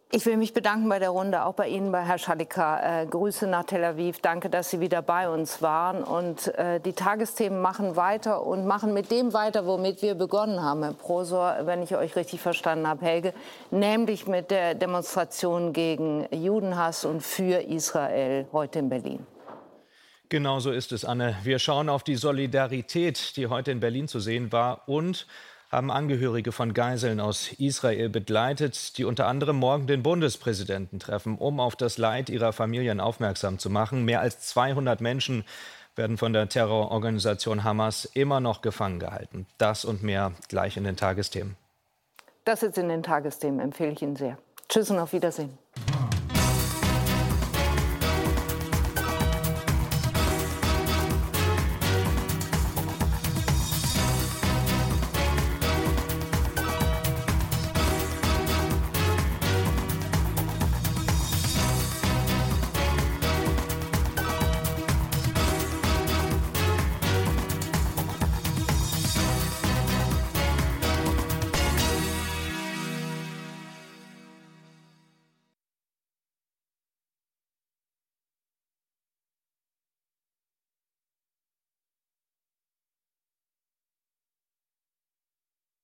Ich will mich bedanken bei der Runde, auch bei Ihnen, bei Herr Schalika. Äh, Grüße nach Tel Aviv. Danke, dass Sie wieder bei uns waren. Und äh, die Tagesthemen machen weiter und machen mit dem weiter, womit wir begonnen haben, Herr Prosor, wenn ich euch richtig verstanden habe, Helge, nämlich mit der Demonstration gegen Judenhass und für Israel heute in Berlin. Genau so ist es, Anne. Wir schauen auf die Solidarität, die heute in Berlin zu sehen war und haben Angehörige von Geiseln aus Israel begleitet, die unter anderem morgen den Bundespräsidenten treffen, um auf das Leid ihrer Familien aufmerksam zu machen. Mehr als 200 Menschen werden von der Terrororganisation Hamas immer noch gefangen gehalten. Das und mehr gleich in den Tagesthemen. Das jetzt in den Tagesthemen empfehle ich Ihnen sehr. Tschüss und auf Wiedersehen.